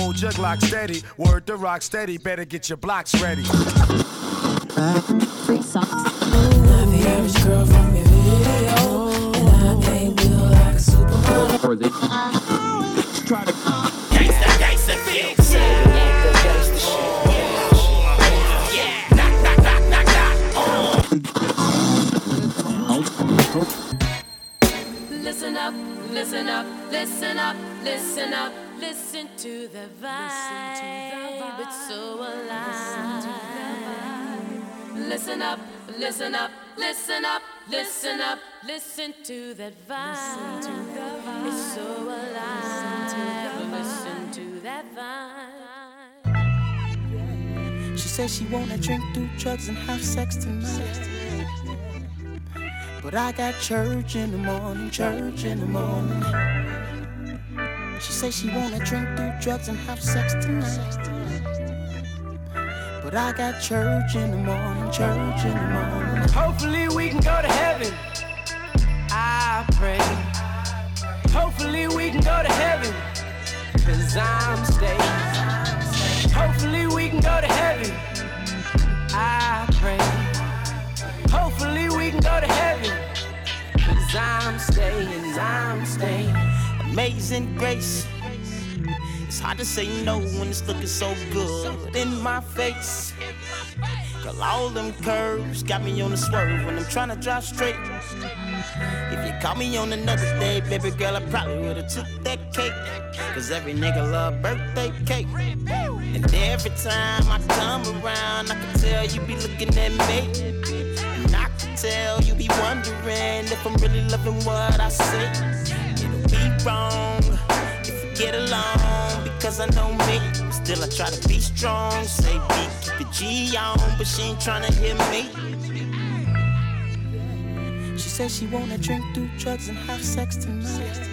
Star, old jug lock steady, word to rock steady, better get your blocks ready. Free socks. Not the average girl from your video, and I ain't built like a supermodel. try to the vibe. It's so alive. Listen up, listen up, listen up, listen up, listen to that vibe. It's so alive. Listen to that vibe. She says she wanna drink, do drugs, and have sex tonight. But I got church in the morning, church in the morning. She says she wanna drink, do drugs, and have sex tonight. But I got church in the morning, church in the morning. Hopefully we can go to heaven. I pray. Hopefully we can go to heaven. Cause I'm staying. Hopefully we can go to heaven. I pray. Hopefully we can go to heaven. Cause I'm staying, I'm staying. Amazing grace. It's hard to say no when it's looking so good in my face. Girl, all them curves got me on the swerve when I'm trying to drive straight. If you caught me on another day, baby girl, I probably would've took that cake. Cause every nigga love birthday cake. And every time I come around, I can tell you be looking at me. And I can tell you be wondering if I'm really loving what I say. It'll be wrong if we get along because I know me. Still, I try to be strong. Say B, keep it G on, but she ain't tryna hear me. She says she wanna drink, do drugs, and have sex tonight.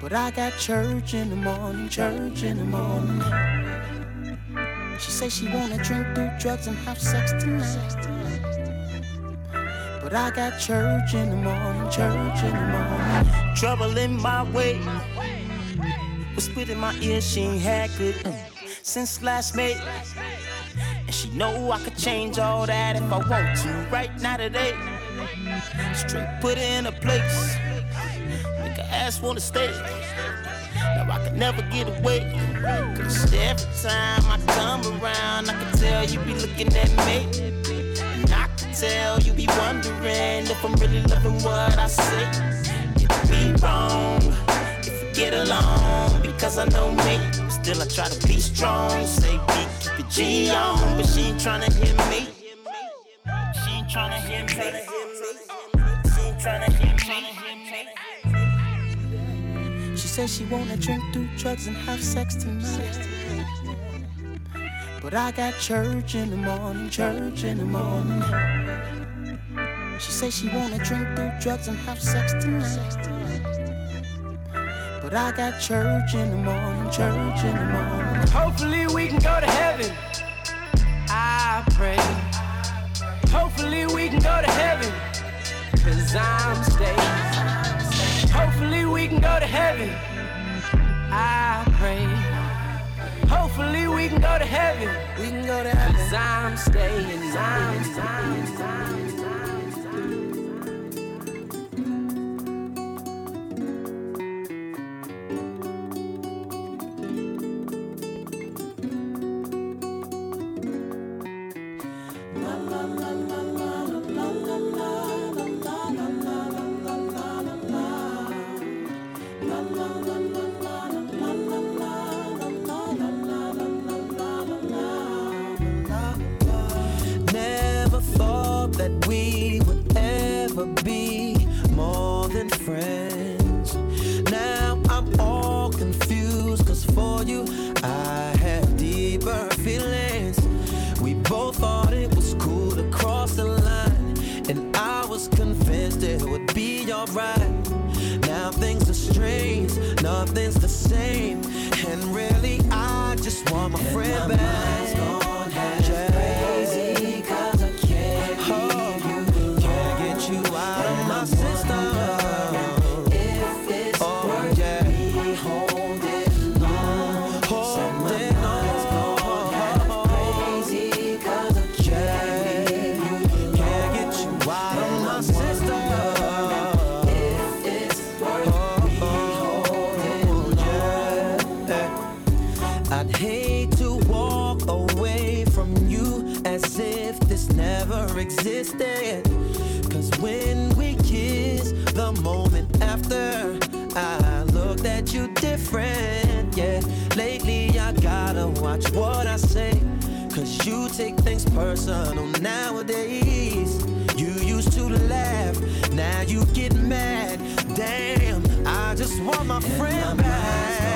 But I got church in the morning, church in the morning. She says she wanna drink, do drugs, and have sex tonight. But I got church in the morning, church in the morning. Trouble in my way. Whispered in my ear, she ain't had good mm, since last May. And she know I could change all that if I want to right now today. Straight put in a place. Make her ass wanna stay. Now I can never get away. Cause every time I come around, I can tell you be looking at me. And I can tell you be wondering if I'm really loving what I say. It'd be wrong if we get along because I know me. Still, I try to be strong. Say B, keep it G on, but she ain't tryna hear me. She ain't tryna hear me. She ain't tryna hear me. She says she wanna drink, do drugs, and have sex tonight. But I got church in the morning, church in the morning. She says she wanna drink, do drugs, and have sex tonight. But I got church in the morning, church in the morning. Hopefully we can go to heaven. I pray. Hopefully we can go to heaven. Cause I'm staying. Hopefully we can go to heaven. I pray. Hopefully we can go to heaven. We can go to heaven. Cause I'm staying. I'm staying. I'm staying. just want my friend back. friend, yeah. Lately, I gotta watch what I say. Cause you take things personal nowadays. You used to laugh, now you get mad. Damn, I just want my and friend my back.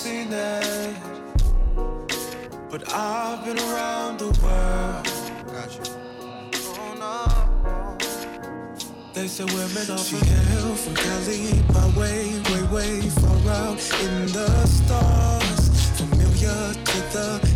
seen but I've been around the world. Gotcha. Oh no. They say women are she hail from Cali, by way, way, way far out in the stars, familiar to the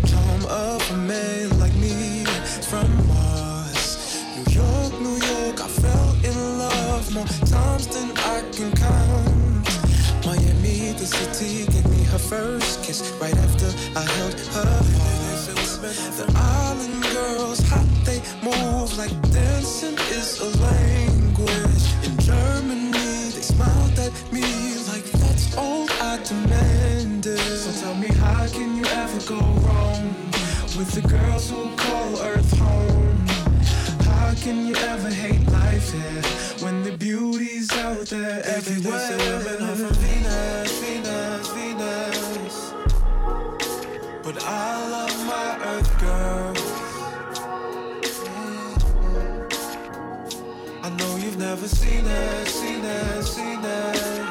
I held her arms. The island girls, how they move like dancing is a language. In Germany, they smiled at me like that's all I demanded. So tell me, how can you ever go wrong with the girls who call Earth home? How can you ever hate life here when the beauty's out there everywhere? Every day, women are from Venus, Venus, Venus. But I love my earth girls. Mm-hmm. I know you've never seen it, seen it, seen it.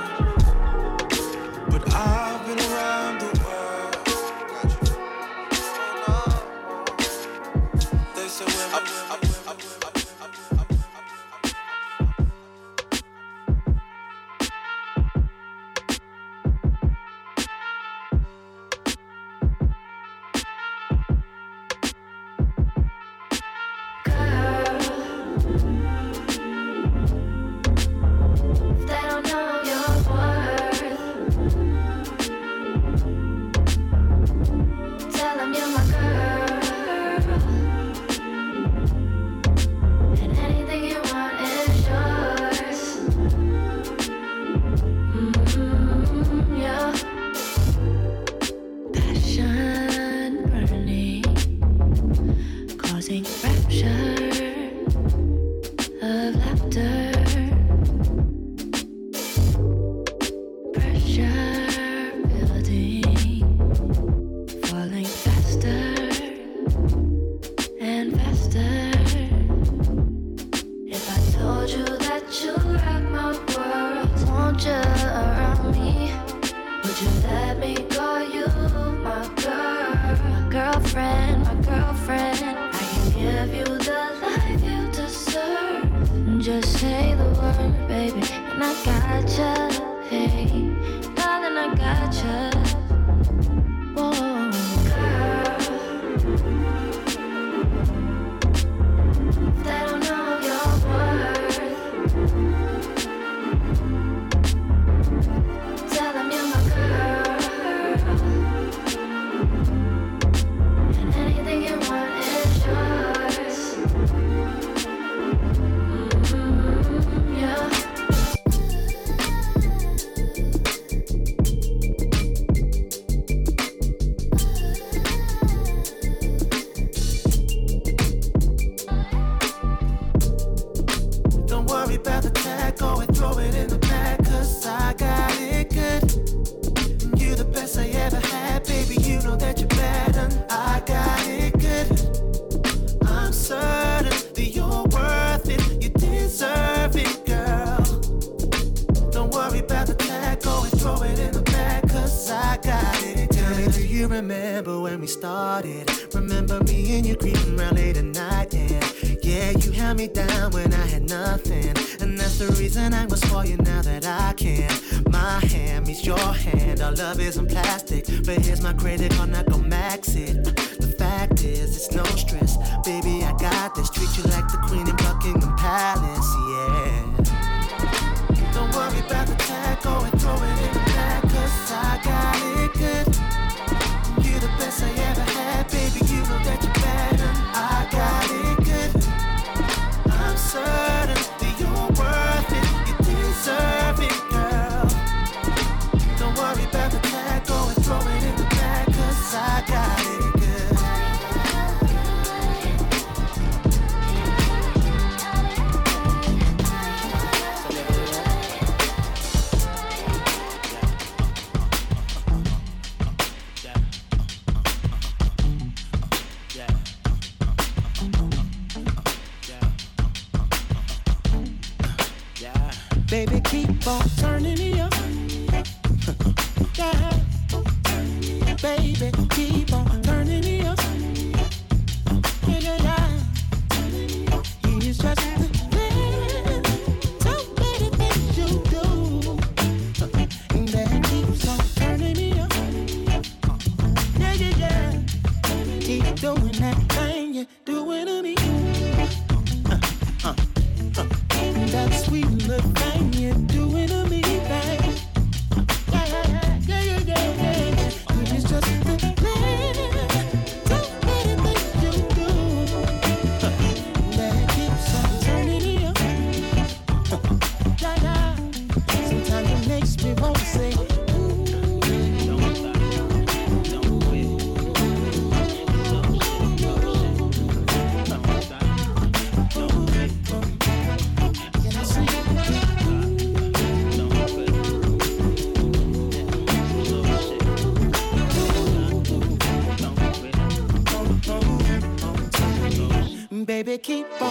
keep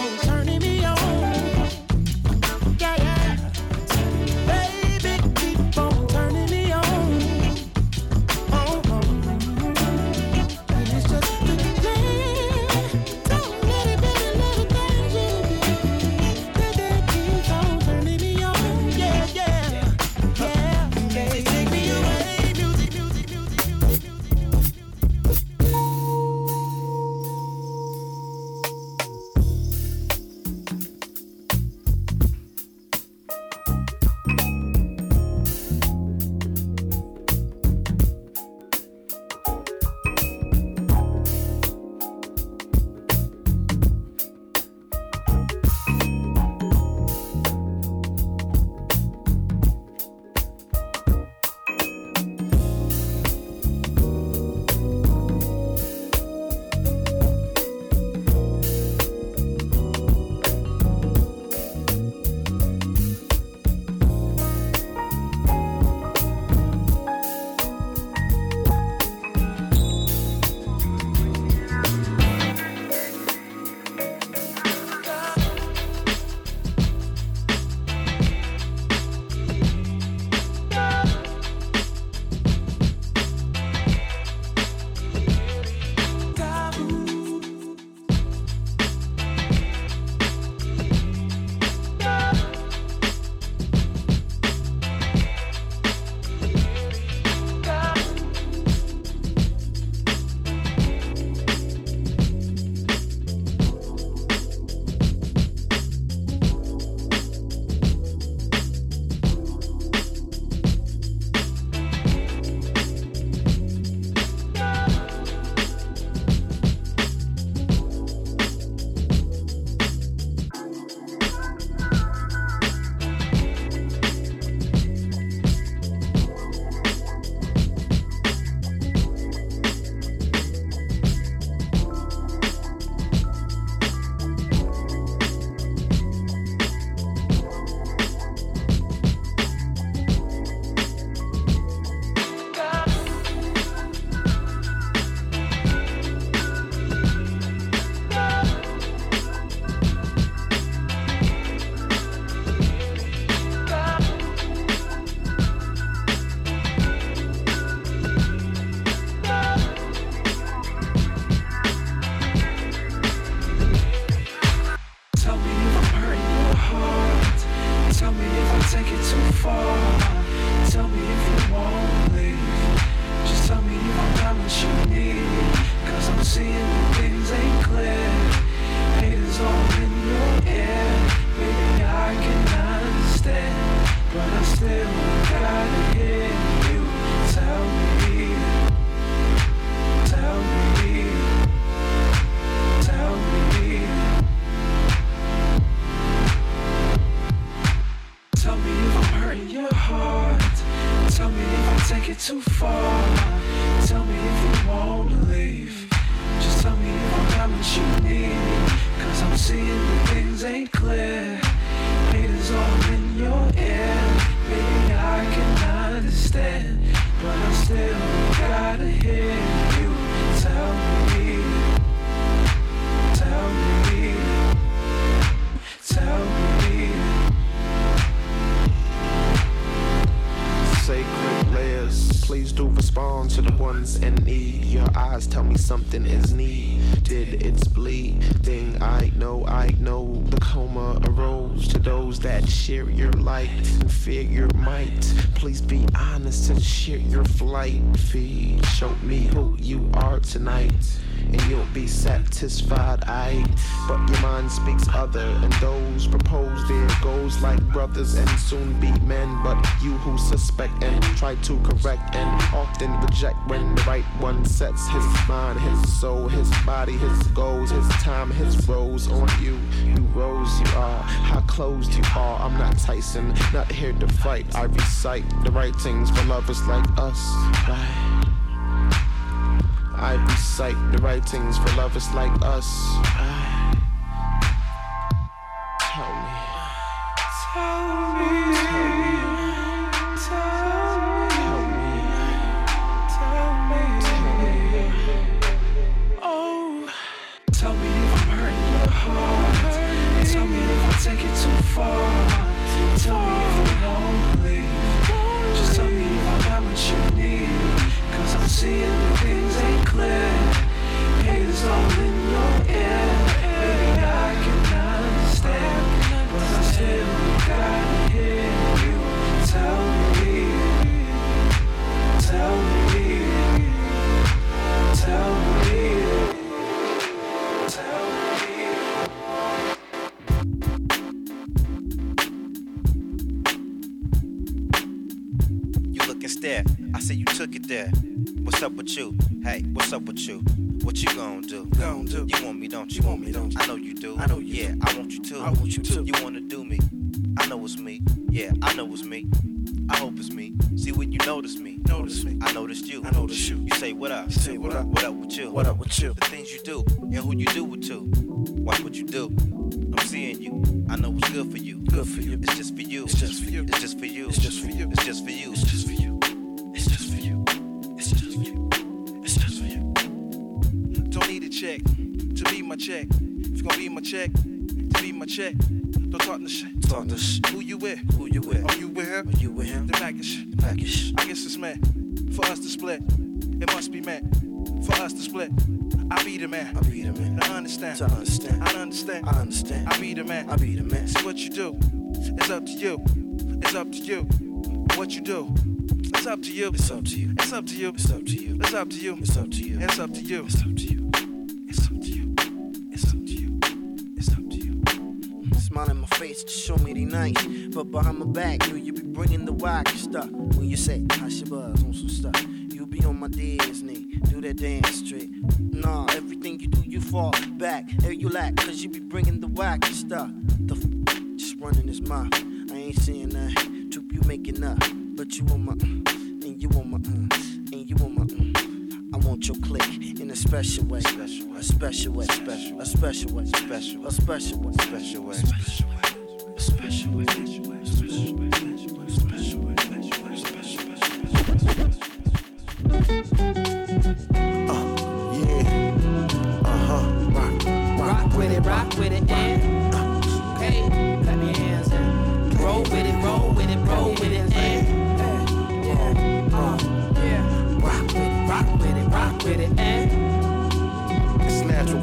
something is needed. It's bleeding. I know, I know. The coma arose to those that share your light and fear your might. Please be honest and share your flight. Feed, show me who you are tonight and you'll be satisfied. I, but your mind speaks brothers and soon be men. But you who suspect and try to correct and often reject when the right one sets his mind, his soul, his body, his goals, his time, his rose on you. You rose, you are how closed you are. I'm not Tyson, not here to fight. I recite the writings for lovers like us. I recite the writings for lovers like us. Gonna do? You want me, don't you? You want me, don't you? I know you do. I know you Yeah, I want you too. I want you too. You wanna do me? I know it's me. Yeah, I know it's me. I hope it's me. See when you notice me. Notice me. I noticed you. I noticed you. You say what up? You say what up? What up with you? What up with you? The things you do and who you do it to. Watch what you do. I'm seeing you. I know what's good for you. Good for you. It's just for you. It's just for you. It's just for you. It's just for you. It's just for you. It's just for you. My check. If you gonna be my check, to be my check. Don't talk the shit. Talk the shit. Who you with? Who you with? Are you with him? Are you with him? The package. The package. I guess it's meant for us to split. It must be meant for us to split. I be the man. I be the man. To understand. To understand. I understand. I understand. I be the man. I be the man. See what you do. It's up to you. It's up to you. What you do. It's up to you. It's up to you. It's up to you. It's up to you. It's up to you. It's up to you. It's up to you. It's up to you. Face to show me they nice. But behind my back, you, you be bringing the whack stuff. When you say, I should buzz on some stuff. You be on my Disney, do that dance trick. Nah, everything you do, you fall back. There you lack, cause you be bringing the whack stuff. The f- just running his mouth. I ain't saying that. Troop, you making up. But you on my, uh, and you on my, uh, and you on my, uh. I want your click in a special way. Special way. A special way. A special way. A special way. Special way. Special way.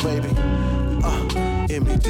Baby. Uh, MED.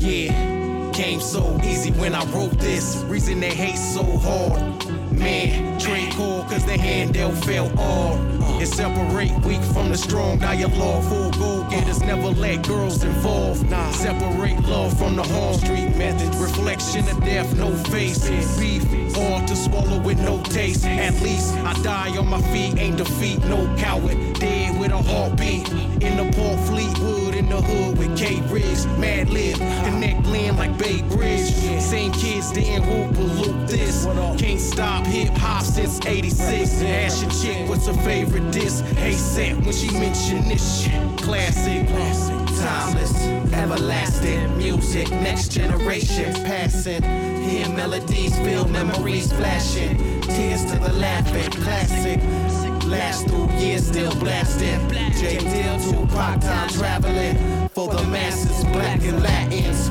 Yeah, came so easy when I wrote this. Reason they hate so hard. Man, trade call cause the handle fell hard. And separate weak from the strong dialogue. Full go getters never let girls involved. Nah, separate love from the harm street method. Reflection of death, no face. Beef, hard to swallow with no taste. At least I die on my feet, ain't defeat, no coward. Dead with a heartbeat. In the Port Fleetwood, in the hood with K Riggs. Madlib, connect land like Bay Bridge. Same kids didn't whoop or loop this. Can't stop hip hop since 86. Ask your chick what's her favorite disc. Hey, set when she mention this shit. Classic, classic, timeless, everlasting music. Next generation passing. Hear melodies, feel memories flashing. Tears to the laughing, classic. Last through years, still blasting. J. Dill, Tupac, time traveling. For the masses, black and Latins.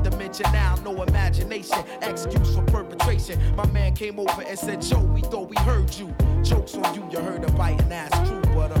dimension now, no imagination, excuse for perpetration. My man came over and said, Joe, we thought we heard you. Jokes on you, you heard a biting ass true, but uh.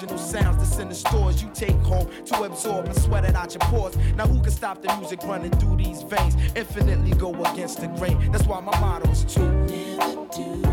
sounds that's in the stores you take home to absorb and sweat it out your pores. Now who can stop the music running through these veins? Infinitely go against the grain. That's why my motto is true. Babe,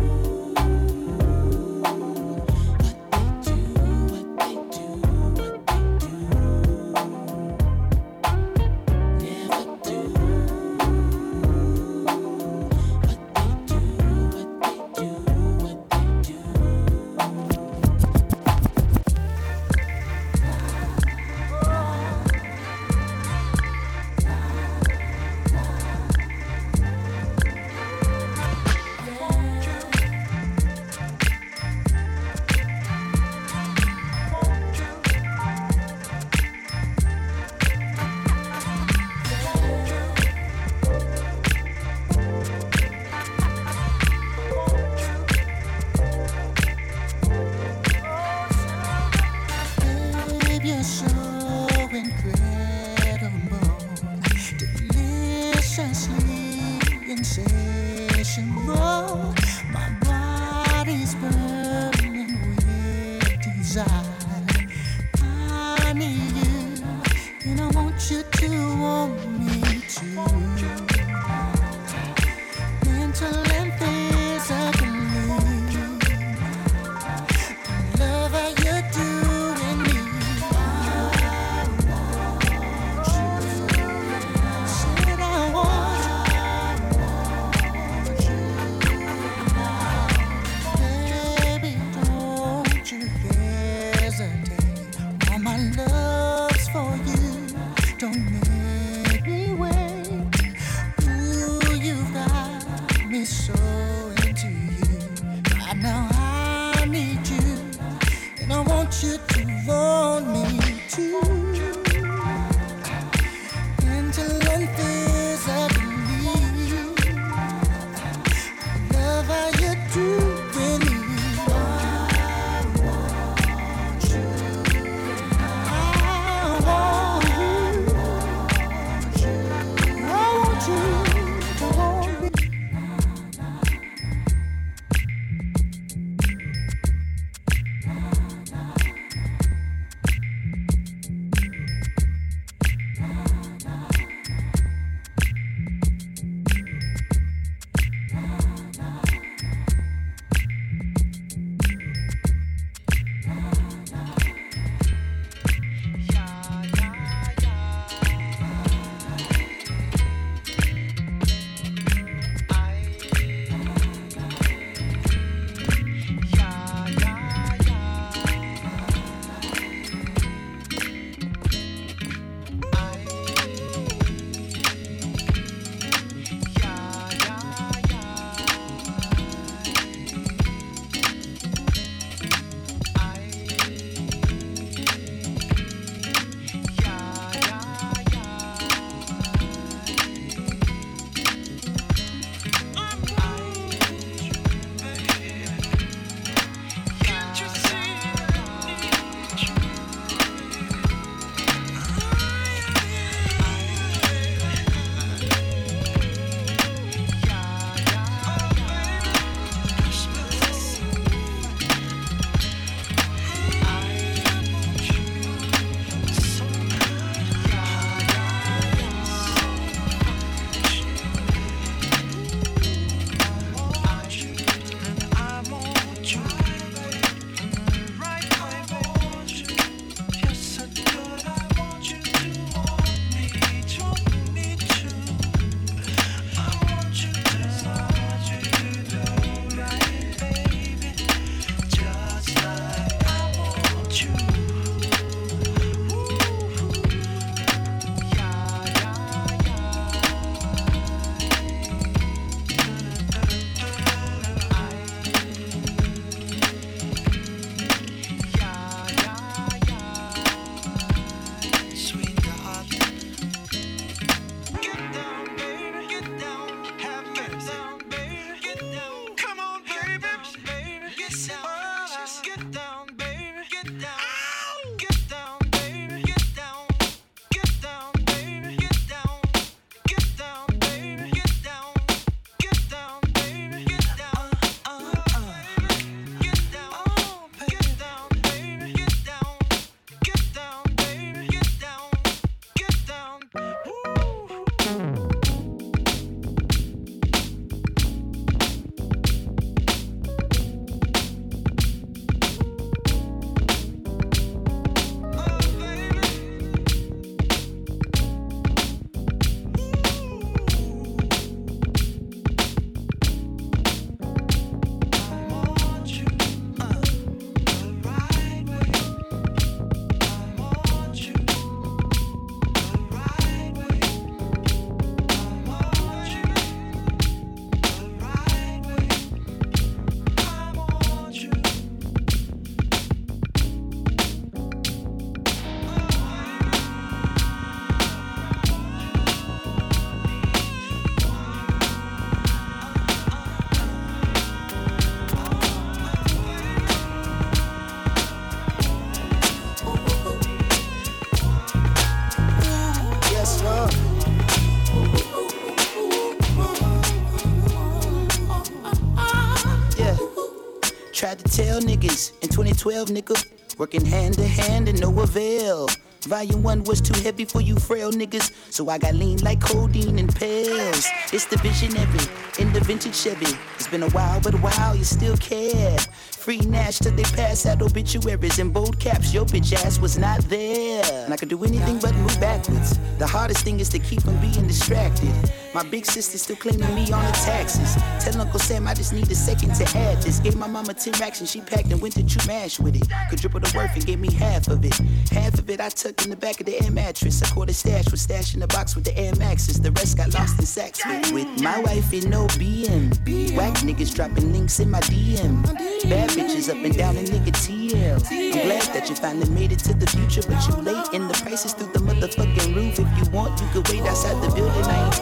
12, nigga. Working hand to hand and no avail. Volume one was too heavy for you frail niggas, so I got lean like codeine and pills. It's the visionary in the vintage Chevy. It's been a while, but while you still care. Free Nash till they pass out obituaries in bold caps. Your bitch ass was not there. And I could do anything but move backwards. The hardest thing is to keep from being distracted. My big sister still claiming me on the taxes. Tell Uncle Sam I just need a second to add this. Gave my mama 10 racks and she packed and went to True Mash with it. Could triple the worth and gave me half of it. Half of it I tucked in the back of the air mattress. A stash was stashed in the box with the Air Maxes. The rest got lost in sacks with, with my wife in no BM. Whack niggas dropping links in my DM. Bad bitches up and down in nigga TL. I'm glad that you finally made it to the future, but you late and the prices through the motherfucking roof. If you want, you could wait outside the building. I ain't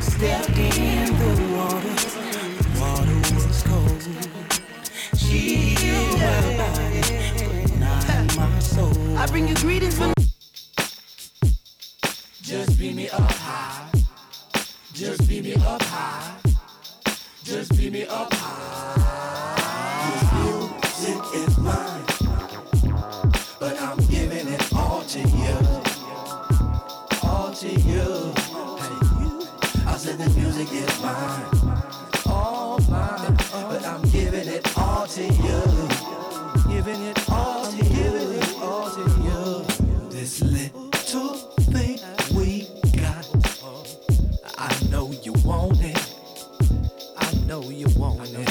Stepped in the water, the water was cold. She healed my body, but not my soul. I bring you greetings from. Just beat me up high. Just beat me up high. Just beat me up high. All mine, but I'm giving it all to you. Giving it all to you. All to you. This little thing we got. I know you want it. I know you want it.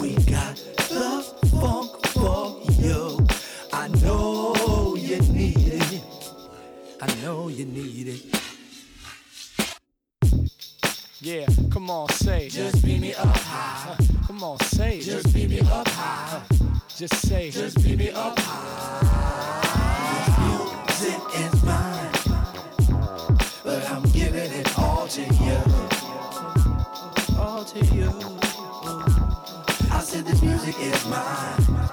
We got the funk for you. I know you need it. I know you need it. Yeah, come on, say. Just beat me up high. Come on, say. Just beat me up high. Just say. Just beat me up high. This Music is mine, but I'm giving it all to you. All to you. I said this music is mine.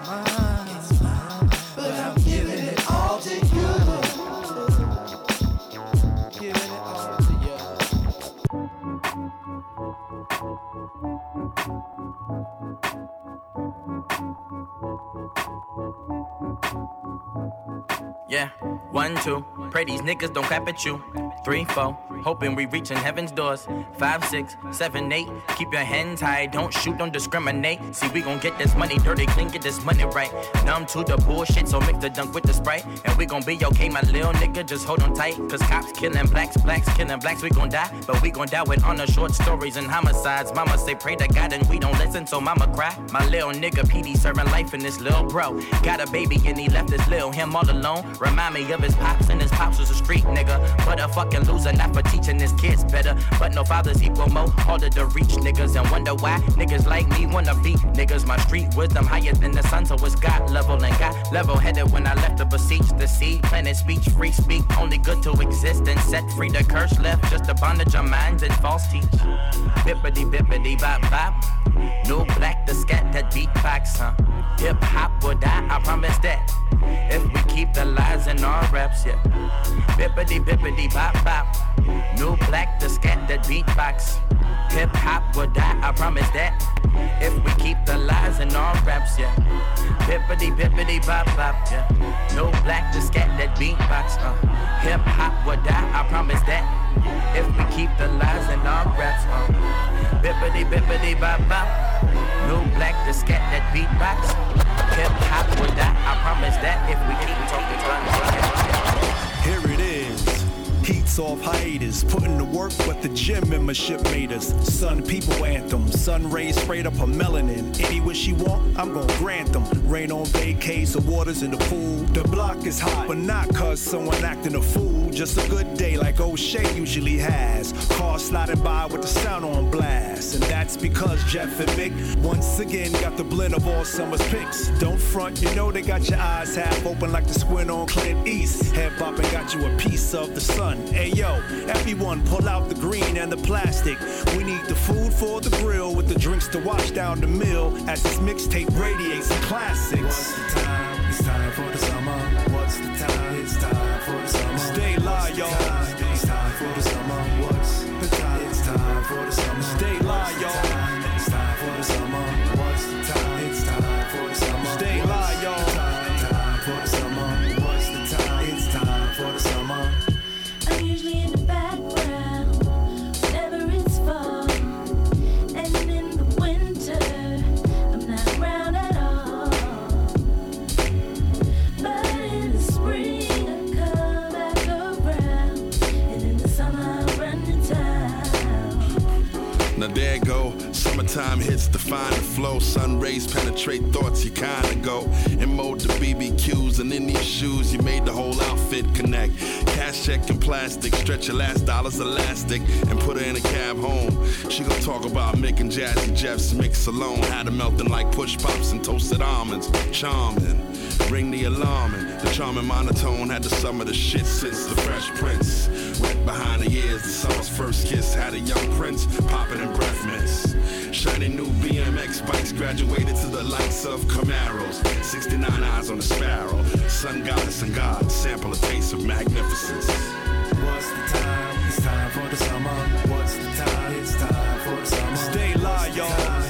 One, two. Pray these niggas don't clap at you. Three, four. Hoping we reaching heaven's doors. Five, six, seven, eight. Keep your hands high. Don't shoot, don't discriminate. See, we gon' get this money dirty, clean, get this money right. Numb to the bullshit, so mix the dunk with the sprite. And we gon' be okay, my little nigga. Just hold on tight. Cause cops killing blacks, blacks killing blacks. We gon' die, but we gon' die with honor, short stories and homicides. Mama say pray to God and we don't listen, so mama cry. My little nigga PD serving life in this little bro. Got a baby and he left this little him all alone. Remind me of his pops and his pops was a street nigga. But a fucking loser, not for teaching his kids better. But no fathers equal more harder to reach niggas and wonder why niggas like me wanna be niggas. My street wisdom higher than the sun, so it's God level and got level headed when I left to beseech the seed. Planet speech, free speak, only good to exist and set free the curse left. Just a bondage of minds and false teach. Bippity bippity bop bop. No black the scat that beatbox, huh? Hip hop will die, I promise that. If we keep the lies in our raps, yeah. Bippity bippity bop bop. No black the scat that beatbox. Hip hop will die, I promise that. If we keep the lies in our raps, yeah. Bippity bippity bop bop, yeah. No black the scat that beatbox, uh. Hip hop will die, I promise that. If we keep the lies in our raps, uh. Bippity bippity bop bop. No black the scat that beatbox. Hip hop will die, I promise that. If we keep talking Here it is. Heat's off hiatus, putting to work what the gym membership made us. Sun people anthem, sun rays sprayed up her melanin. Any wish she want, I'm gonna grant them. Rain on vacays, the water's in the pool. The block is hot, but not cause someone acting a fool. Just a good day like O'Shea usually has. Cars sliding by with the sound on blast. And that's because Jeff and Mick once again got the blend of all summer's picks. Don't front, you know they got your eyes half open like the squint on Clint East. Head bopping got you a piece of the sun. Hey yo, everyone pull out the green and the plastic. We need the food for the grill with the drinks to wash down the mill as this mixtape radiates some classics. What's the time? It's time for the summer. What's the time? It's time for the summer. Stay live, y'all. It's time for the summer. What's the time? It's time for the summer. Stay live, y'all. Summertime hits define the flow. Sun rays penetrate thoughts, you kinda go. In mode to BBQs, and in these shoes, you made the whole outfit connect. Cash check and plastic, stretch your last dollars elastic, and put her in a cab home. She gon' talk about making Jazzy Jeff's mix alone. Had her melting like push pops and toasted almonds. Charming. Ring the alarm and the charming monotone had the sum of the shit since the Fresh Prince. Wet behind the ears, the summer's first kiss had a young prince popping in breath mints. Shiny new BMX bikes graduated to the likes of Camaros. 69 eyes on the sparrow. Sun goddess and God sample a taste of magnificence. What's the time? It's time for the summer. What's the time? It's time for the summer. Stay live, y'all.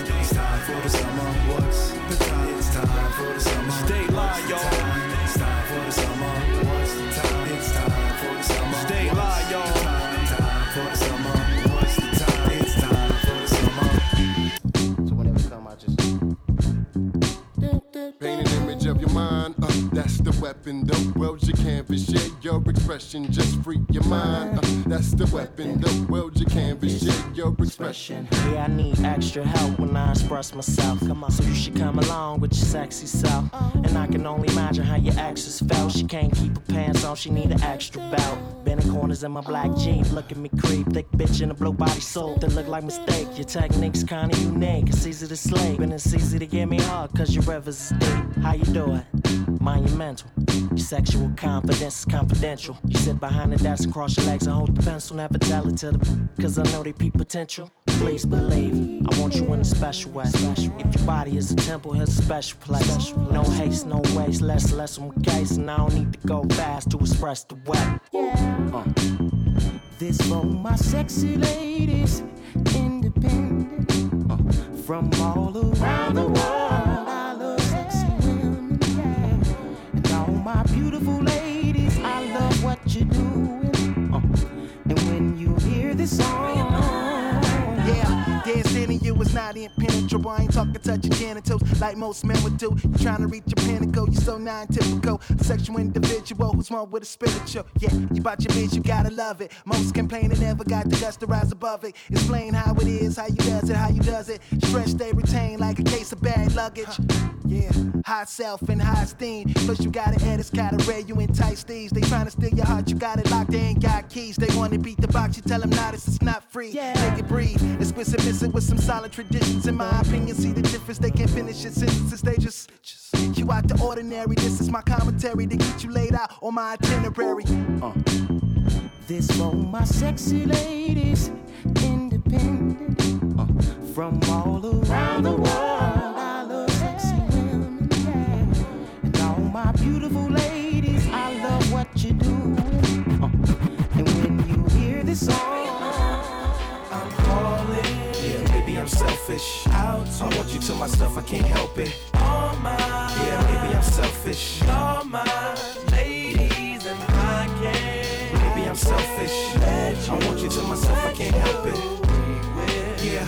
Weapon. The world's your canvas, share your expression, just free your mind. Uh, that's the weapon. The world's your canvas, share your expression. Yeah, I need extra help when I express myself. Come on, so you should come along with your sexy self. And I can only imagine how your exes felt. She can't keep her pants on, she need an extra belt. Bending corners in my black jeans, look at me creep. Thick bitch in a blue body suit that look like mistake. Your technique's kinda unique, it's easy to slay. And it's easy to get me hard, cause your rivers is deep. How you do it? Monumental. Your sexual confidence is confidential. You sit behind the desk cross your legs and hold the pencil. Never tell it to the cause I know they peep potential. Please believe, I want you in a special way. If your body is a temple, here's a special place. No haste, no waste, less, less on case. And I don't need to go fast to express the way. Uh. This for my sexy ladies, independent uh, from all around the world. Beautiful ladies, I love what you're doing. You not impenetrable. I ain't talking touching genitals like most men would do. You trying to reach your pinnacle, you so non-typical. Sexual individual who's one with a spiritual. Yeah, you bought your bitch, you gotta love it. Most complain they never got the guts to rise above it. Explain how it is, how you does it, how you does it. Stress they retain like a case of bad luggage. Yeah, high self and high esteem. Plus you got to an edit, category, you in tight steez. They trying to steal your heart, you got it locked, they ain't got keys. They wanna beat the box, you tell them nah, this is not free. Yeah. Take it, breathe. Exquisite missing with some solid In my opinion, see the difference, they can't finish it sentences, they just. just you out the ordinary. This is my commentary to get you laid out on my itinerary. Uh. this for my sexy ladies, independent uh, from all around the world. I love sexy women, yeah. And all my beautiful ladies, I love what you do. Uh, and when you hear this song, selfish. I want you to myself, I can't help it. All mine. Yeah, maybe I'm selfish. All mine. Ladies, and I can't. Maybe I'm selfish. I want you to myself, I can't help it. Yeah,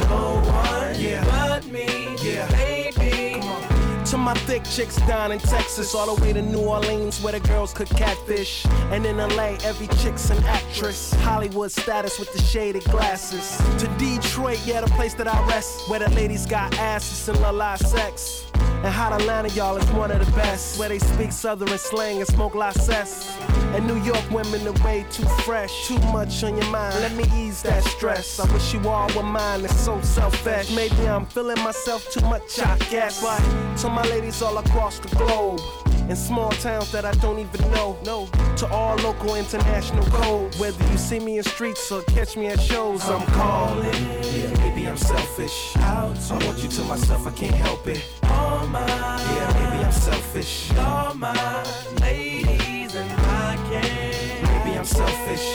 my thick chicks down in Texas, all the way to New Orleans, where the girls cook catfish. And in LA, every chick's an actress. Hollywood status with the shaded glasses. To Detroit, yeah, the place that I rest, where the ladies got asses and love live sex. And Hot Atlanta, y'all, is one of the best, where they speak Southern slang and smoke la cess. And New York women are way too fresh, too much on your mind. Let me ease that stress. I wish you all were mine, it's so selfish. Maybe I'm feeling myself too much, I guess. But to my ladies all across the globe. In small towns that I don't even know. No, to all local international code. Whether you see me in streets or catch me at shows, I'm calling. Yeah, maybe I'm selfish. Out. I want you to myself, I can't help it. All mine. Yeah, maybe I'm selfish. All mine. Ladies, and I can't. Maybe I'm selfish.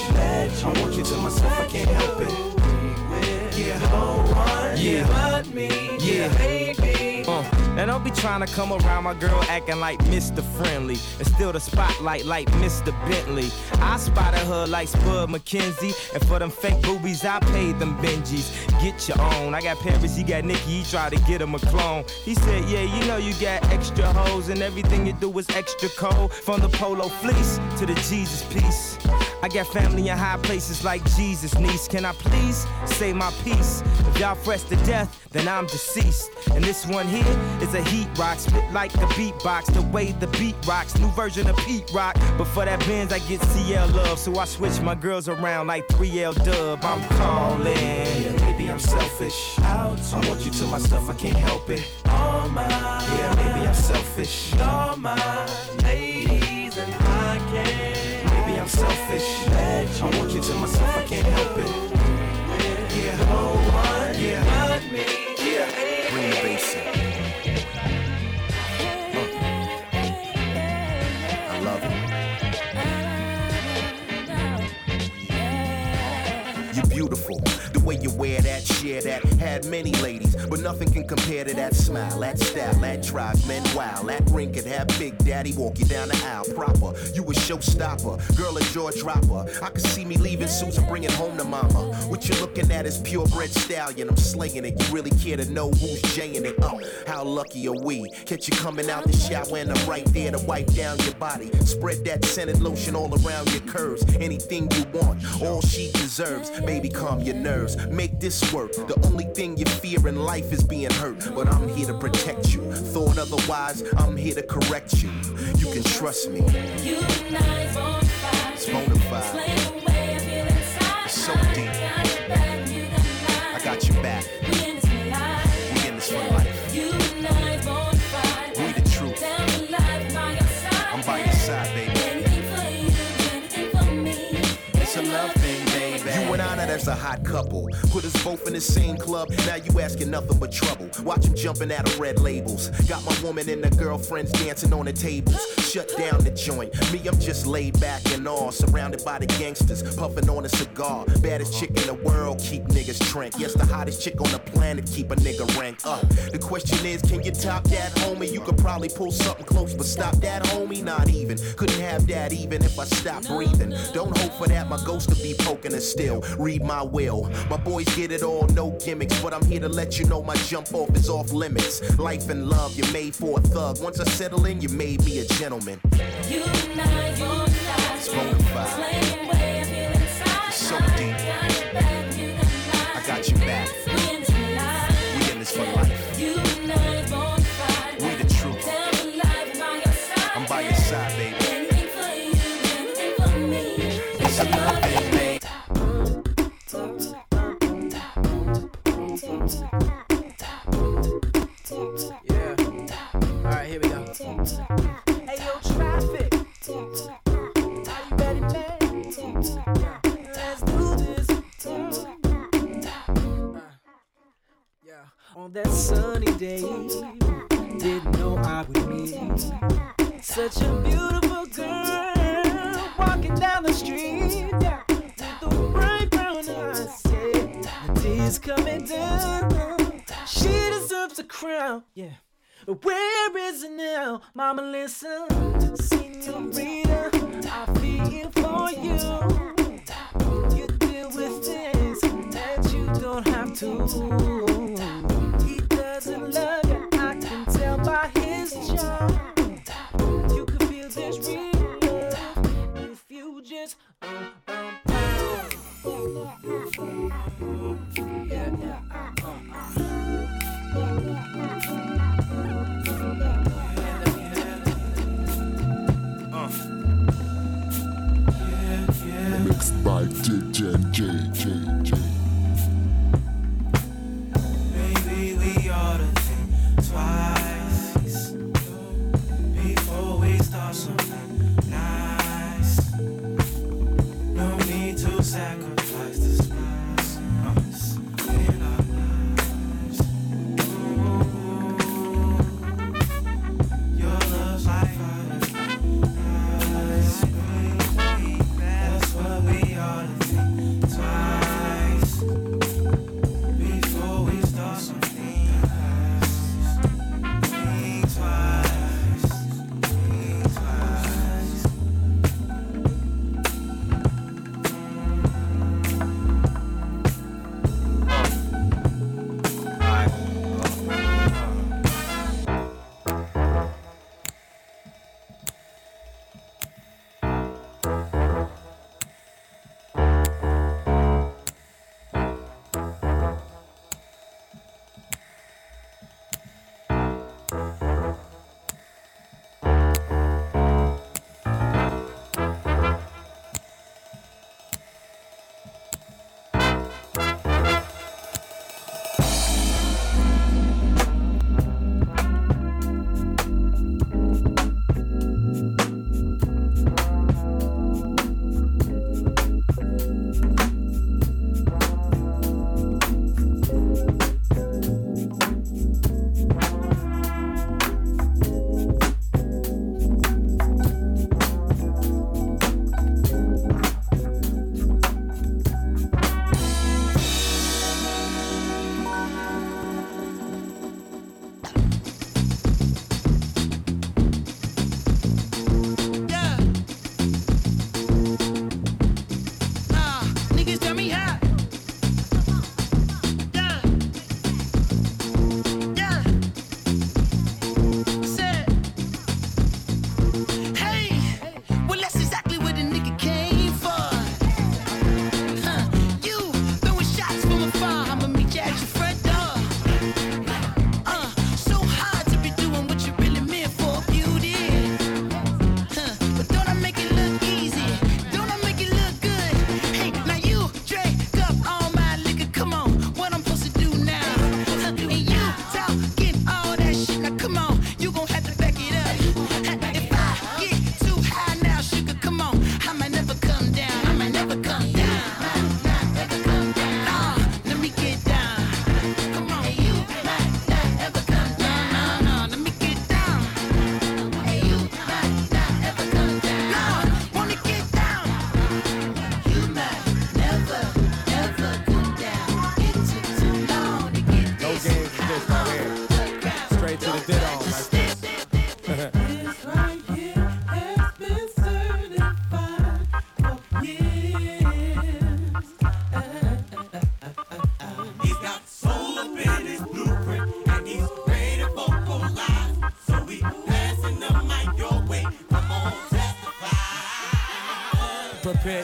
I want you to myself, I can't help it. Yeah, no one. Yeah. but me. Yeah. baby. And don't be trying to come around my girl acting like Mr. Friendly and steal the spotlight like Mr. Bentley. I spotted her like Spud McKenzie, and for them fake boobies, I paid them Benjis. Get your own. I got Paris, he got Nicky, he tried to get him a clone. He said, Yeah, you know you got extra hoes, and everything you do is extra cold. From the polo fleece to the Jesus piece. I got family in high places like Jesus, niece. Can I please say my piece? If y'all fresh to death, then I'm deceased. And this one here is a heat rock, split like the beatbox, the way the beat rocks. New version of Pete Rock. But for that Benz, I get CL love, so I switch my girls around like 3L dub. I'm calling. Yeah, maybe I'm selfish. Out. I want you to my stuff, I can't help it. All mine. Yeah, maybe I'm selfish. All my Ladies, and I can't. Selfish. I want you to myself, I can't help it. Yeah, no one yeah. but me. Yeah, bring the bass in. I love it. You're beautiful. Way you wear that, share that, had many ladies, but nothing can compare to that smile, that style, that drive men wild. That ring could have Big Daddy walk you down the aisle proper. You a showstopper, girl a jaw dropper. I could see me leaving Susan, bringing home to mama. What you looking at is purebred stallion. I'm slaying it. You really care to know who's jaying it? Oh, how lucky are we? Catch you coming out the shower and I'm right there to wipe down your body. Spread that scented lotion all around your curves. Anything you want, all she deserves. Baby, calm your nerves. Make this work. The only thing you fear in life is being hurt. But I'm here to protect you. Thought otherwise, I'm here to correct you. You can trust me. You and I. It's bona fide. Explain the way I feel inside. It's so deep. A hot couple. Put us both in the same club. Now you asking nothing but trouble. Watch them jumping out of red labels. Got my woman and the girlfriends dancing on the tables. Shut down the joint. Me, I'm just laid back and all. Surrounded by the gangsters, puffing on a cigar. Baddest chick in the world, keep niggas trank. Yes, the hottest chick on the planet, keep a nigga rank up. The question is, can you top that, homie? You could probably pull something close, but stop that, homie? Not even. Couldn't have that even if I stopped breathing. Don't hope for that, my ghost to be poking us still. Read my will. My boys get it all, no gimmicks, but I'm here to let you know my jump off is off limits. Life and love, you're made for a thug. Once I settle in, you made me a gentleman. You and I on fire. It's bona fide. Explain the I feel inside. It's so deep. That sunny day, didn't know I would meet such a beautiful girl walking down the street. With the bright brown eyes, yeah. The tears coming down. She deserves a crown. Yeah. Where is it now? Mama, listen. Senorita, I feel for you. You deal with things that you don't have to. Doesn't love you, I can tell by his charm. You can feel this real love if you just. Yeah, yeah. Mixed by DJ JJ.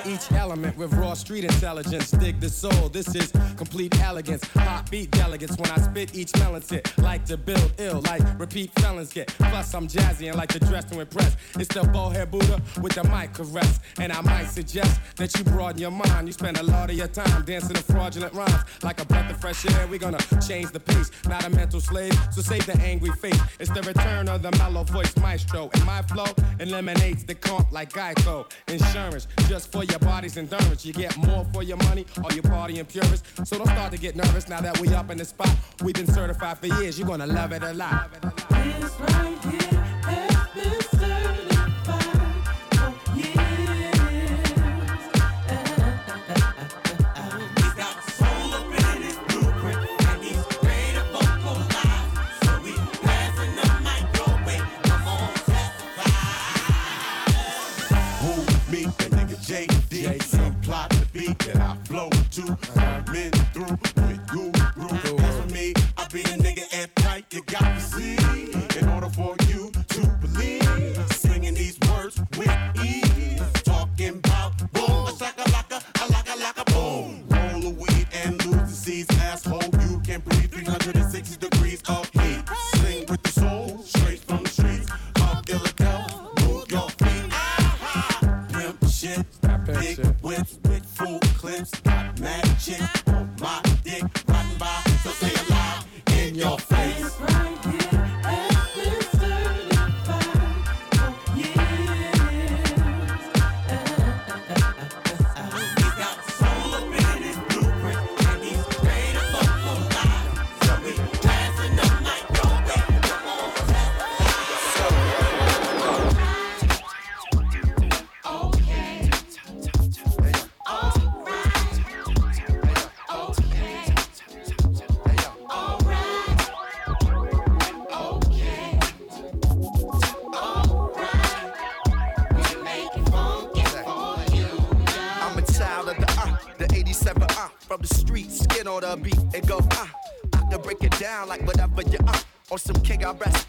Each element with raw street intelligence. Dig the soul. This is complete elegance. Hot beat delegates when I spit each melon sit. Like to build ill, like repeat felons get. Plus I'm jazzy and like to dress to impress. It's the bowhead Buddha with the mic caress. And I might suggest that you broaden your mind. You spend a lot of your time dancing to fraudulent rhymes. Like a fresh air, we gonna change the pace. Not a mental slave, so save the angry face. It's the return of the mellow voice maestro. And my flow eliminates the comp like Geico. Insurance, just for your body's endurance. You get more for your money, or you party in purist. So don't start to get nervous now that we up in the spot. We've been certified for years, you're gonna love it a lot. This right here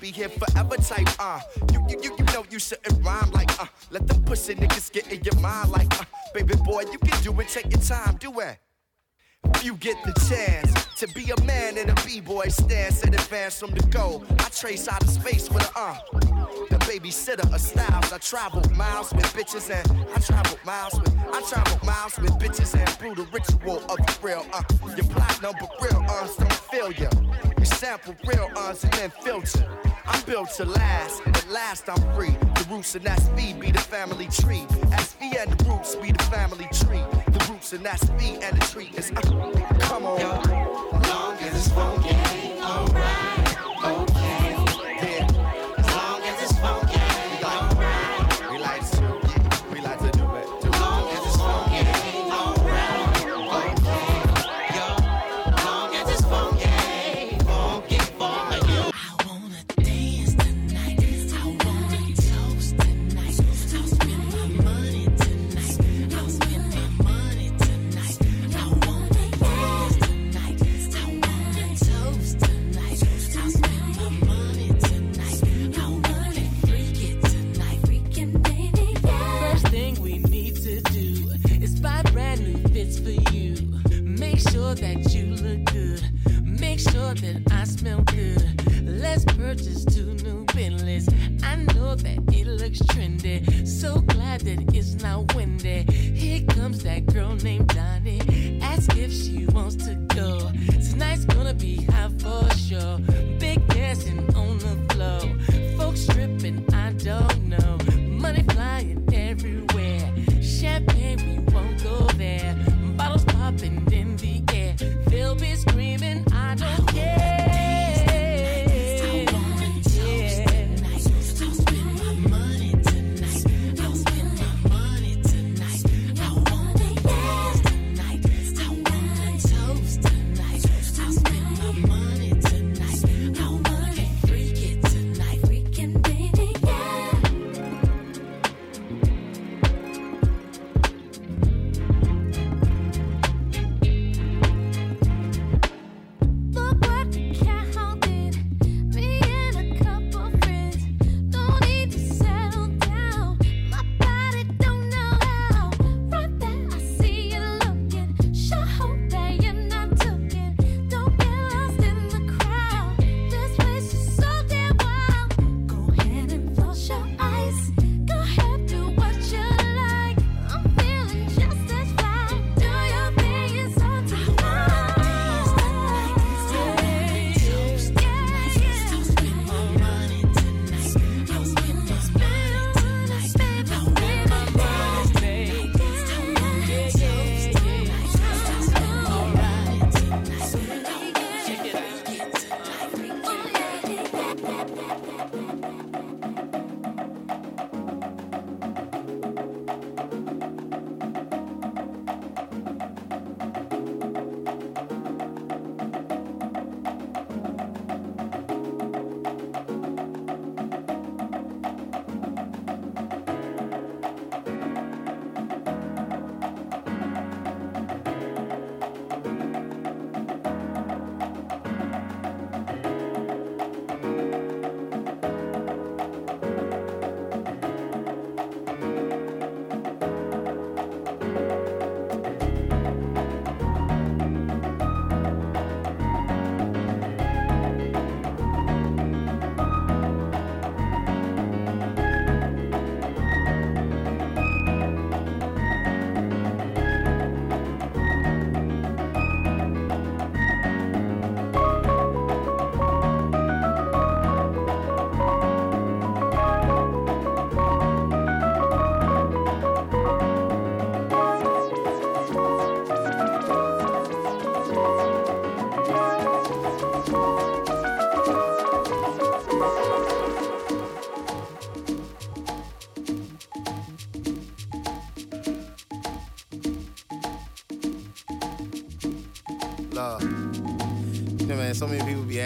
Recipe here forever type uh. You, you, you, you know you shouldn't rhyme like uh. Let them pussy niggas get in your mind like uh. Baby boy, you can do it, take your time, do it. If you get the chance to be a man in a b-boy stance and advance from the goal, I trace out of space with a uh. The babysitter of styles. I travel miles with bitches and I travel miles with I travel miles with bitches and brew the ritual of the real uh. Your platinum but real uns don't feel ya. You sample real uns and then filter. Built to last, at last I'm free. The roots and that's me be the family tree. SV and the roots be the family tree. The roots and that's me and the tree is uh,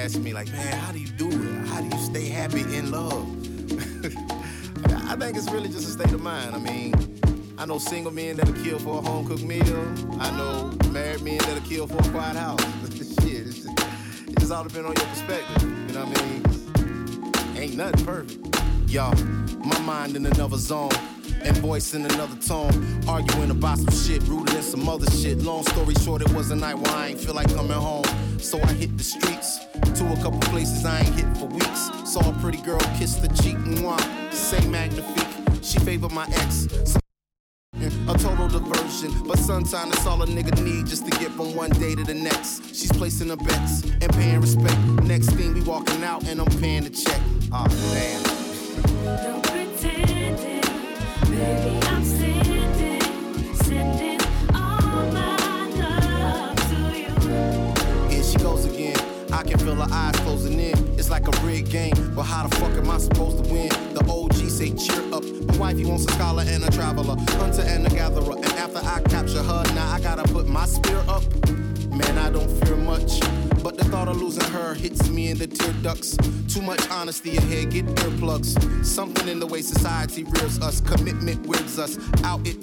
ask me, like, man, how do you do it? How do you stay happy in love? I think it's really just a state of mind. I mean, I know single men that'll kill for a home cooked meal. I know married men that'll kill for a quiet house. Shit, it's just, it just all depends on your perspective. You know what I mean? Ain't nothing perfect. Y'all, my mind in another zone and voice in another tone. Arguing about some shit, rooted in some other shit. Long story short, it was a night where I ain't feel like coming home. So I hit the streets to a couple places I ain't hit for weeks. Saw a pretty girl kiss the cheek and one. Say magnifique. She favored my ex. A total diversion. But sometimes that's all a nigga need just to get from one day to the next. She's placing her bets and paying respect. out, it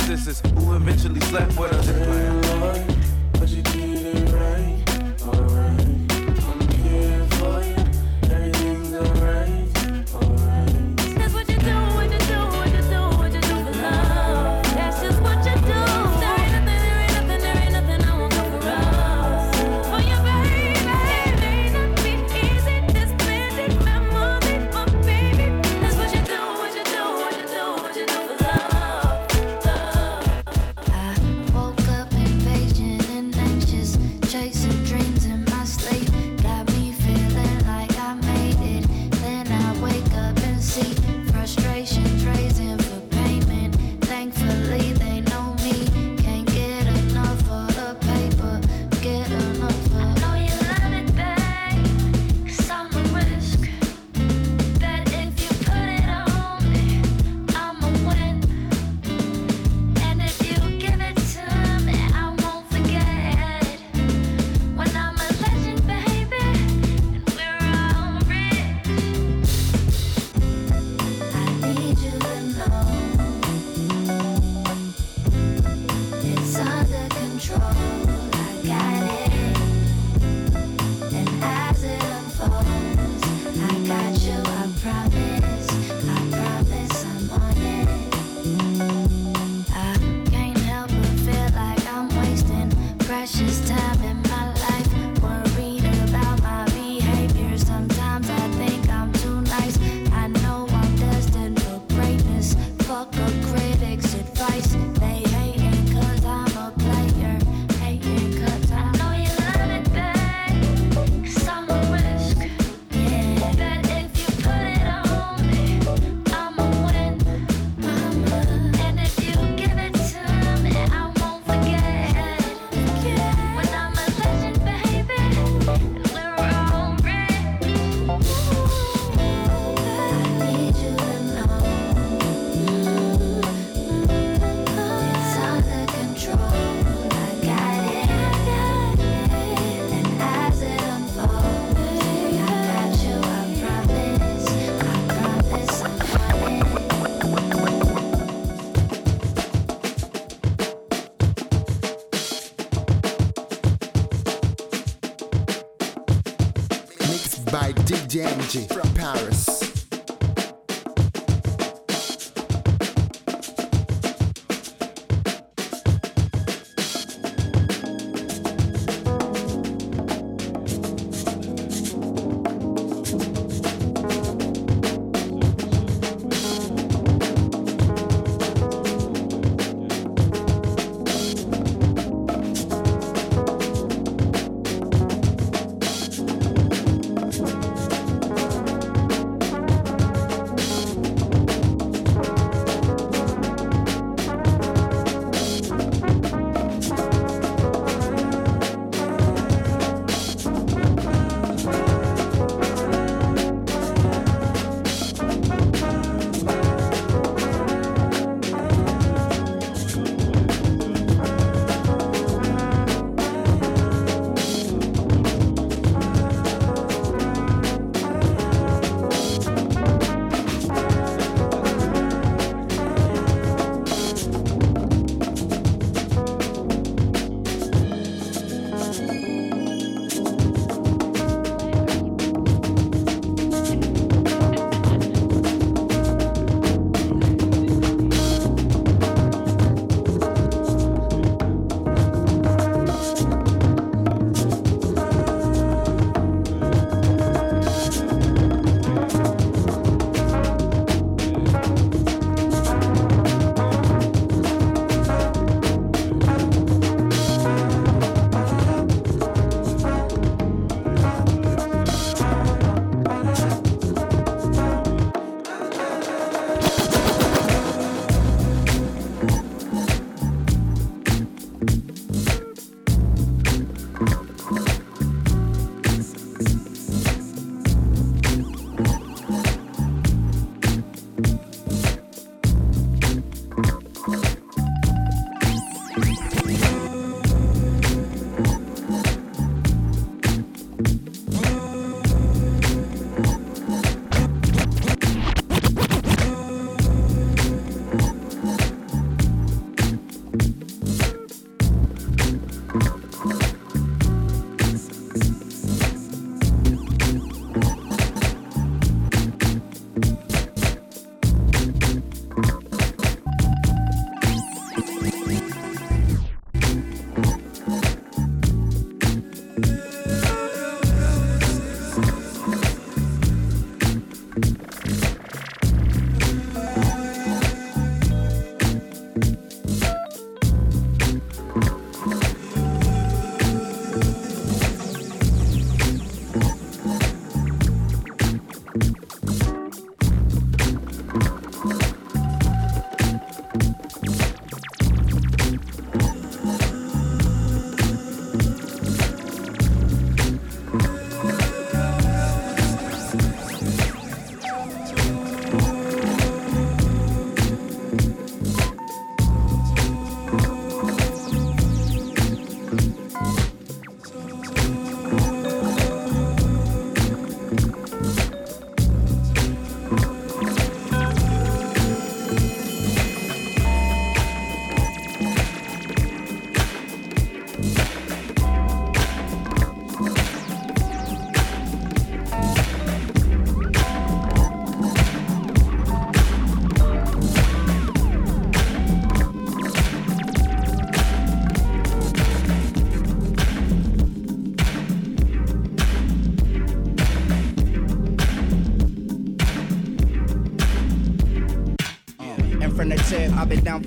and god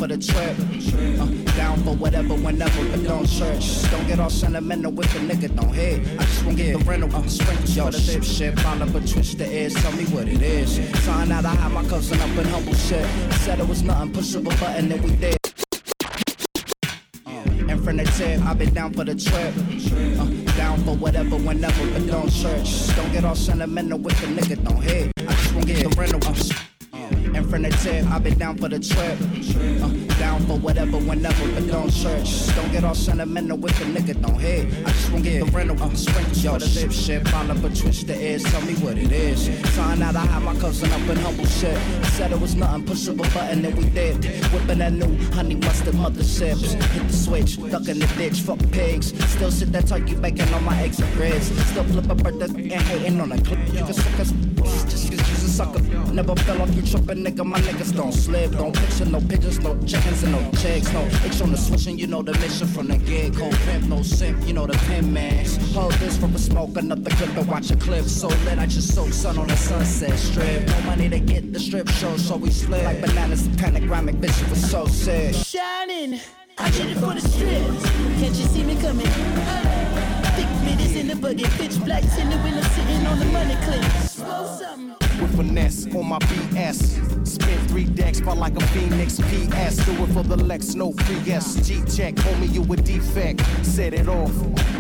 for the trip. Uh, down for whatever, whenever, but don't search. Don't get all sentimental with a nigga don't hit. I just won't get the rental. Uh, sprinkle yo, shit, shit, follow but twist the ears, tell me what it is. Find out I had my cousin up in humble shit. Said it was nothing, push up a button, then we did. Infinitive, I've been down for the trip. Uh, down for whatever, whenever, but don't search. Don't get all sentimental with a nigga don't hit. I just won't get the rental. Uh, I've been down for the trip. Uh, down for whatever, whenever, but don't search. Don't get all sentimental with a nigga don't hit. I just won't get the rental. Uh, sprinkle yo, the shit, shit, follow but twist the ears, tell me what it is. Find out I had my cousin up in humble shit. Said it was nothing, push up a button, then we did. Whipping that new honey mustard mother sips. Hit the switch, duck in the ditch, fuck pigs. Still sit that turkey bacon on my exit ribs. Still flip a birthday and hating on a clip. You can suck us, just cause you's a sucker. Never fell off you tripping, nigga. My niggas don't slip. Don't picture no pigeons, no chickens, and no chicks. No itch on the switch, and you know the mission from the get. Cold pimp, no simp, you know the pin man. Hold this from a smoke, another clip to watch a clip. So lit, I just soak sun on the sunset strip. No money to get the strip show, so we split. Like bananas, the panoramic, bitch, it was so sick. Shining, I did it for the strip. Can't you see me coming? Thick bitches in the buggy, pitch black in the window, sitting on the money clip. Smoke something. With finesse on my BS. Spin three decks, felt like a Phoenix PS. Do it for the Lex, no pre-S. G-check, homie, you a defect. Set it off.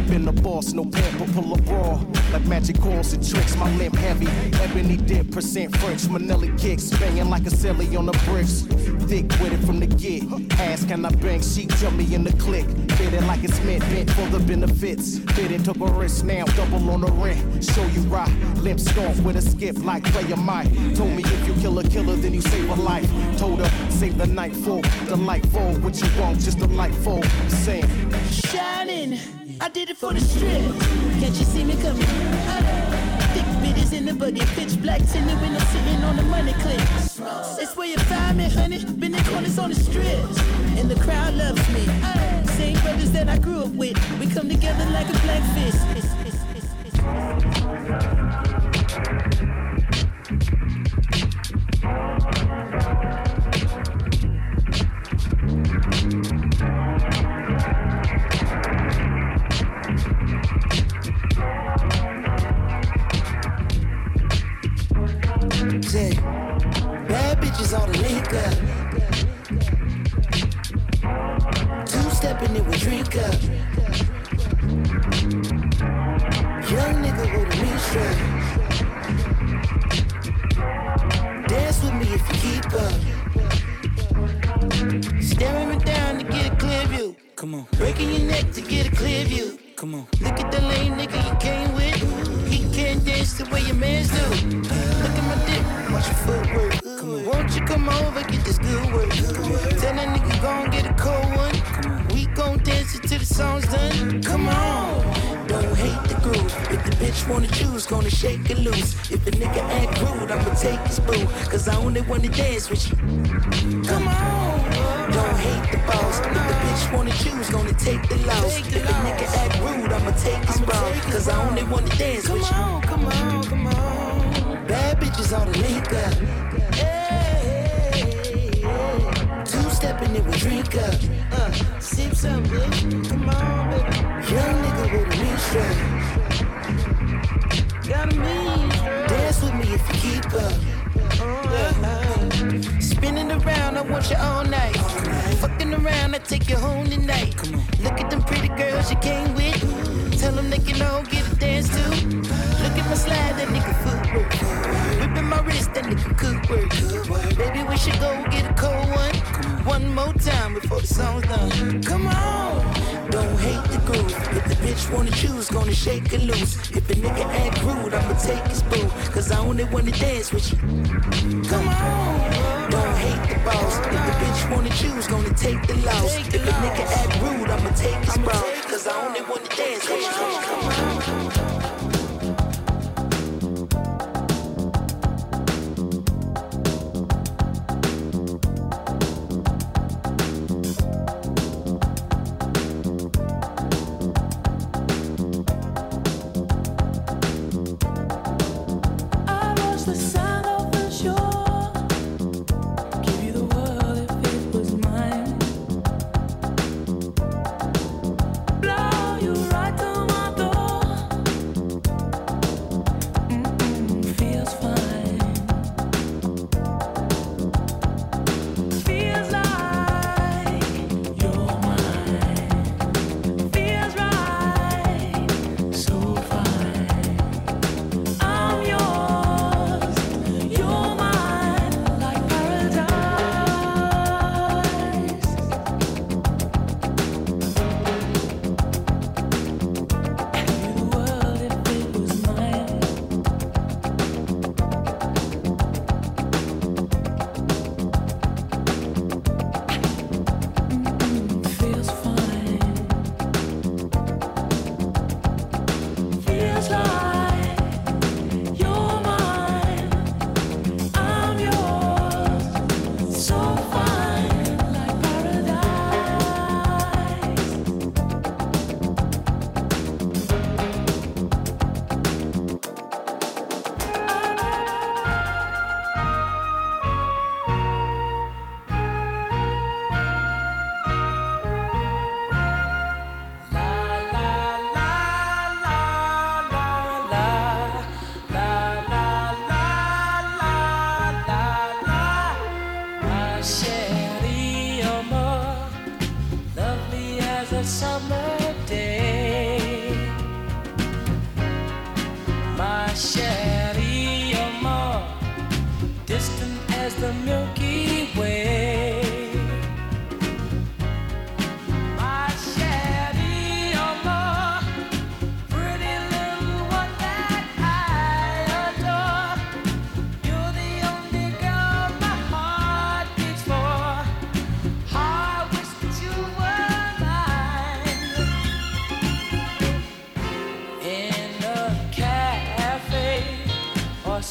Been the boss, no pamper, pull a bra. Like magic calls and tricks, my limp heavy. Ebony dip, percent French, Manelli kicks. Banging like a silly on the bricks. Thick with it from the get. Ask can I bang, she jump me in the click. Fit it like it's meant, bent for the benefits. Fit into a wrist now, double on the rent. Show you right, limp stomp with a skip like player Mike. Told me if you kill a killer, then you save a life. Told her, save the night for delightful. What you want, just a light full. Same. Shining, I did it for the strip. Can't you see me coming? Thick bitches in the buggy, pitch blacks in the window, sitting on the money clip. That's where you find me, honey. Been in corners on the strips, and the crowd loves me. Same brothers that I grew up with, we come together like a black fist. All the link. Two stepping it with drink up. Young nigga with a strap. Dance with me if you keep up. Staring me down to get a clear view. Come on. Breaking your neck to get a clear view. Come on. Look at the lame nigga you came with. He can't dance the way your mans do. Look at my dick, watch your footwork. Come on. Won't you come over, get this good work? Tell that nigga gon' get a cold one. We gon' dance until the song's done. Come on. Don't hate the groove. If the bitch wanna choose, gonna shake it loose. If a nigga act rude, I'ma take his boo. Cause I only wanna dance with you. Come on. Don't hate the boss. If the bitch wanna choose, gonna take the loss. If a nigga act rude, I'ma take his ball. Cause I only wanna dance with you. Come on, come on, come on. Bad bitches all the link up. It with drink up. Uh, sip some, bitch. Come on, baby. Young nigga with a mean strap. Got a mean strap. Dance with me if you keep up. Uh, spinning around, I want you all night. Fucking around, I take you home tonight. Look at them pretty girls you came with. Tell them they can all get a dance too. Look at my slide, that nigga footwork. Whipping my wrist, that nigga cook work. Baby, we should go get a cold one. One more time before the song's done. Come on. Don't hate the groove. If the bitch wanna choose, gonna shake it loose. If a nigga act rude, I'ma take his boo. Cause I only wanna dance with you. Come on. Don't hate the boss. If the bitch wanna choose, gonna take the loss. If a nigga act rude, I'ma take his bra. Cause I only wanna dance with you. Come on.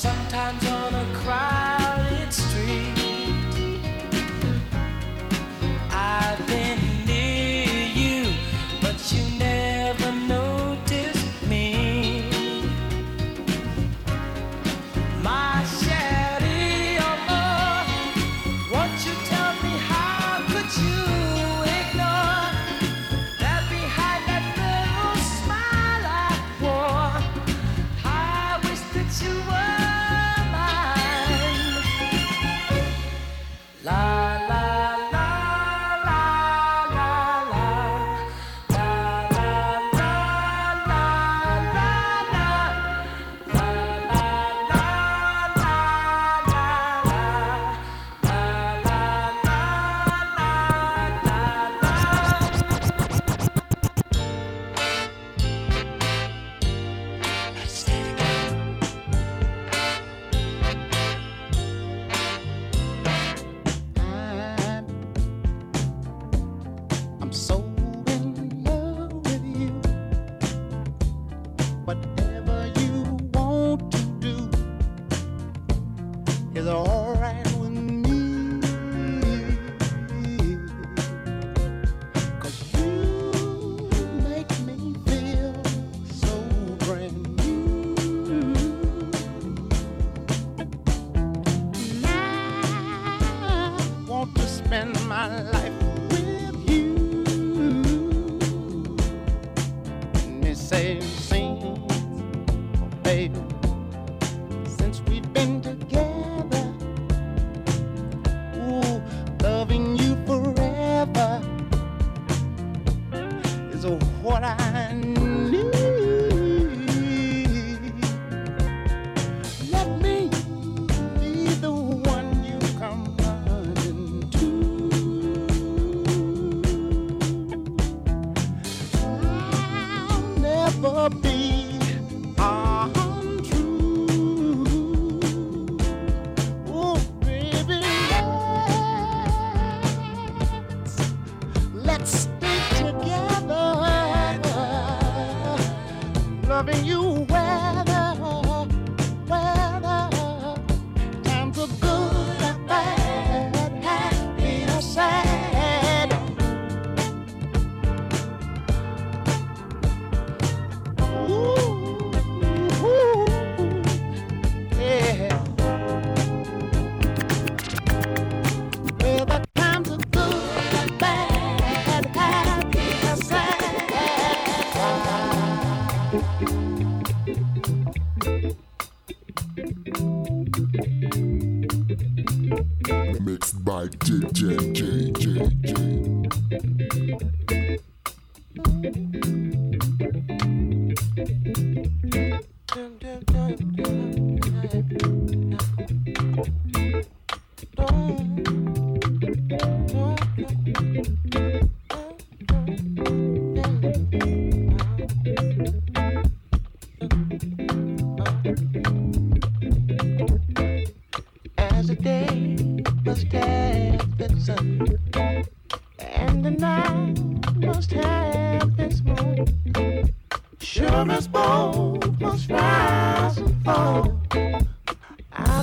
Sometimes on a crowded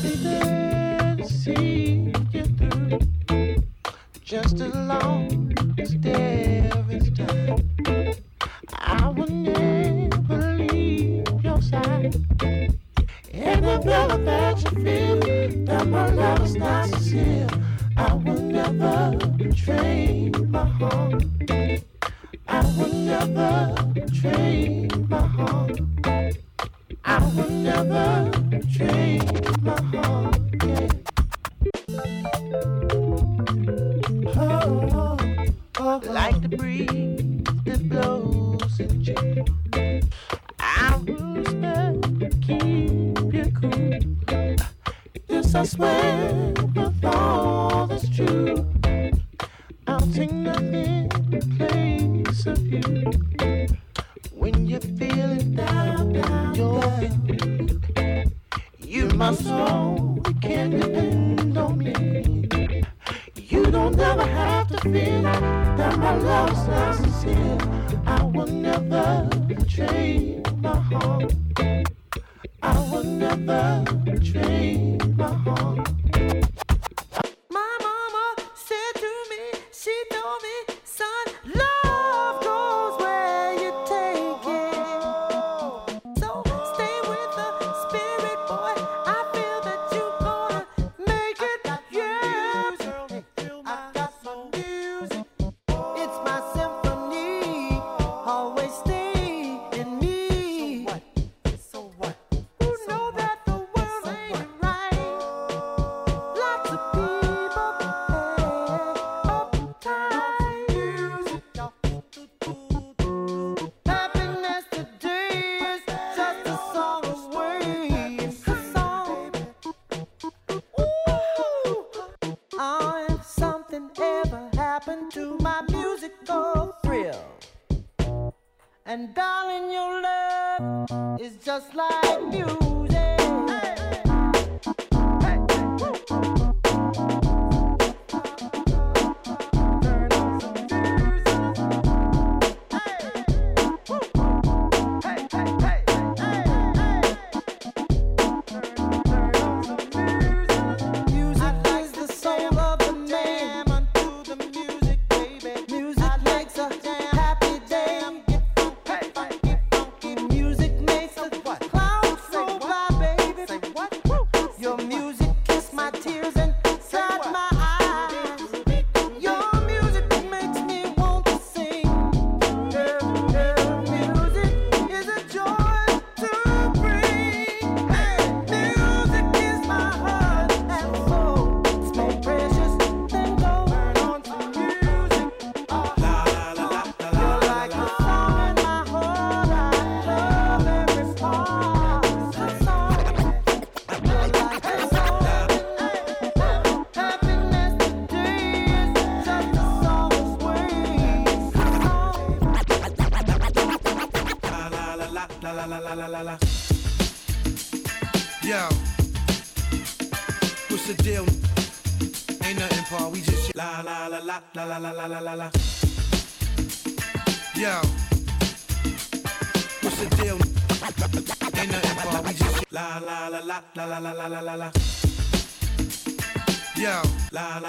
I'll be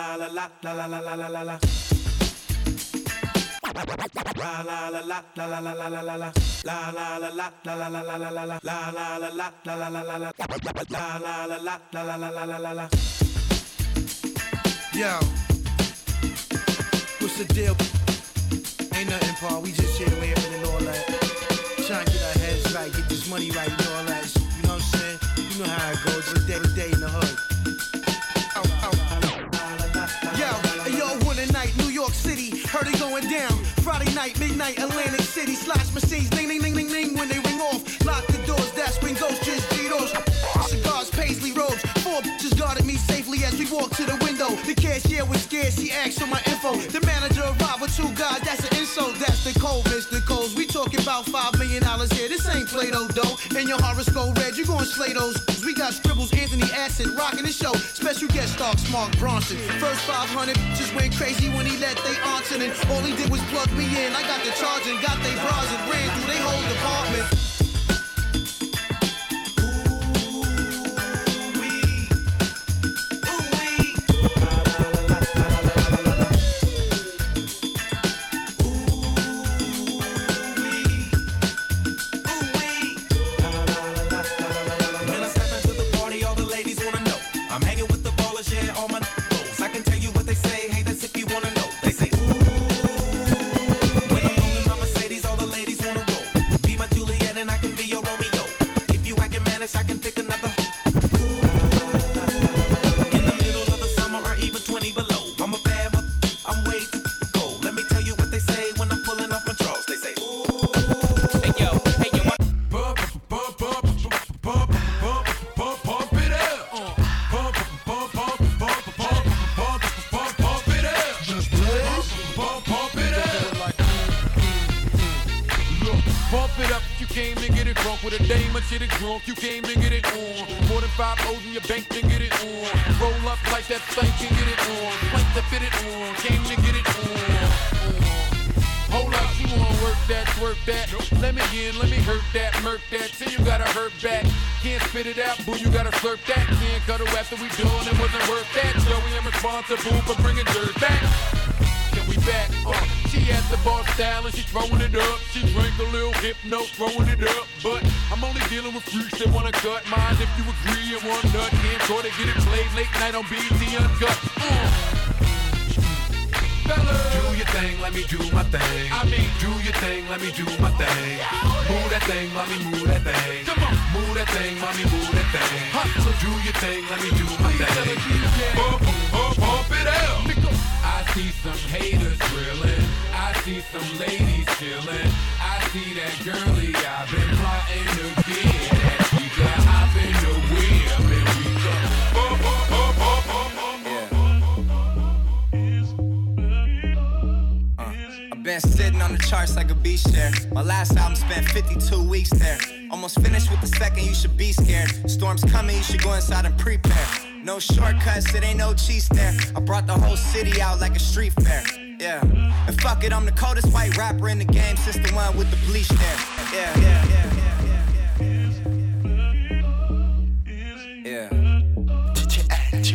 la la la la la la la la la la la. La la la la la la la la la la la. La la la la la la la la la la la. La la la la la la la la la. La la la la la la. Yo, what's the deal? Ain't nothing, Paul. We just here laughing and all that. Trying to get our heads right, get this money right and all that. You know what I'm saying? You know how it goes. Every day, every day in the hood. It going down. Friday night, midnight, Atlantic City, slash machines, ding, ding, ding, ding, ding, when they ring off. Lock the doors, that's when ghosts just Cheetos. Cigars, paisley robes, four me safely as we walked to the window. The cashier was scared, she asked for my info. The manager arrived with two guys, that's an insult, that's the cold, Mr. Coles. We talking about five million dollars here, this ain't Play-Doh dough. And your horoscope red, you gon' slay those. We got scribbles, Anthony Acid, rocking the show. Special guest star, Mark Ronson. First 500 just went crazy when he let they in. And all he did was plug me in. I got the charge and got they bras and ran through they whole department. Shortcuts, it ain't no cheese there. I brought the whole city out like a street fair. Yeah. And fuck it, I'm the coldest white rapper in the game since the one with the bleach there. Yeah, yeah, yeah, yeah, yeah. Yeah.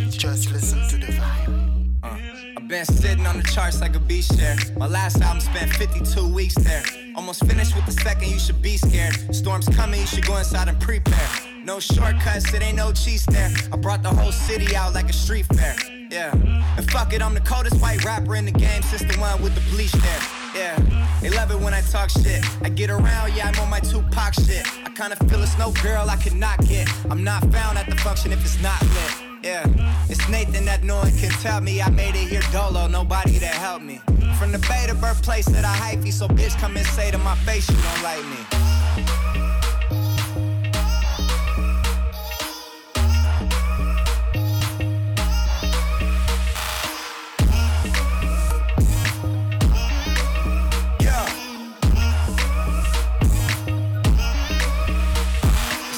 Just listen to the vibe. Uh, I've been sitting on the charts like a beach there. My last album spent 52 weeks there. Almost finished with the second, you should be scared. Storm's coming, you should go inside and prepare. No shortcuts, it ain't no cheese there. I brought the whole city out like a street fair. Yeah. And fuck it, I'm the coldest white rapper in the game since the one with the bleach there. Yeah. They love it when I talk shit. I get around, yeah, I'm on my Tupac shit. I kinda feel it's no girl I could not get. I'm not found at the function if it's not lit. Yeah, it's Nathan that no one can tell me. I made it here dolo, nobody to help me. From the Bay to birthplace that I hyphy, so bitch come and say to my face you don't like me.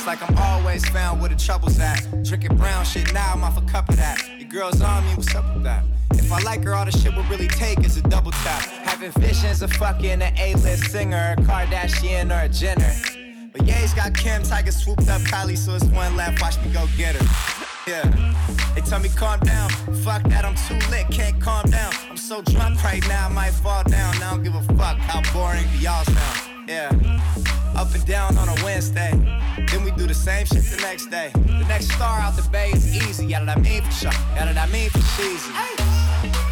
Like I'm always found where the trouble's at. Drinking brown shit now, I'm off a cup of that. Your girl's on me, what's up with that? If I like her, all the shit will really take is a double tap. Having visions of fucking an A-list singer, a Kardashian or a Jenner. But Ye's got Kim, Tiger swooped up Kylie, so it's one left. Watch me go get her. Yeah. They tell me calm down. Fuck that, I'm too lit, can't calm down. I'm so drunk right now, I might fall down. I don't give a fuck how boring y'all sound. Yeah. Up and down on a Wednesday. Then we do the same shit the next day. The next star out the bay is easy. Yeah, that I mean for sure. Yeah, that I mean for cheesy.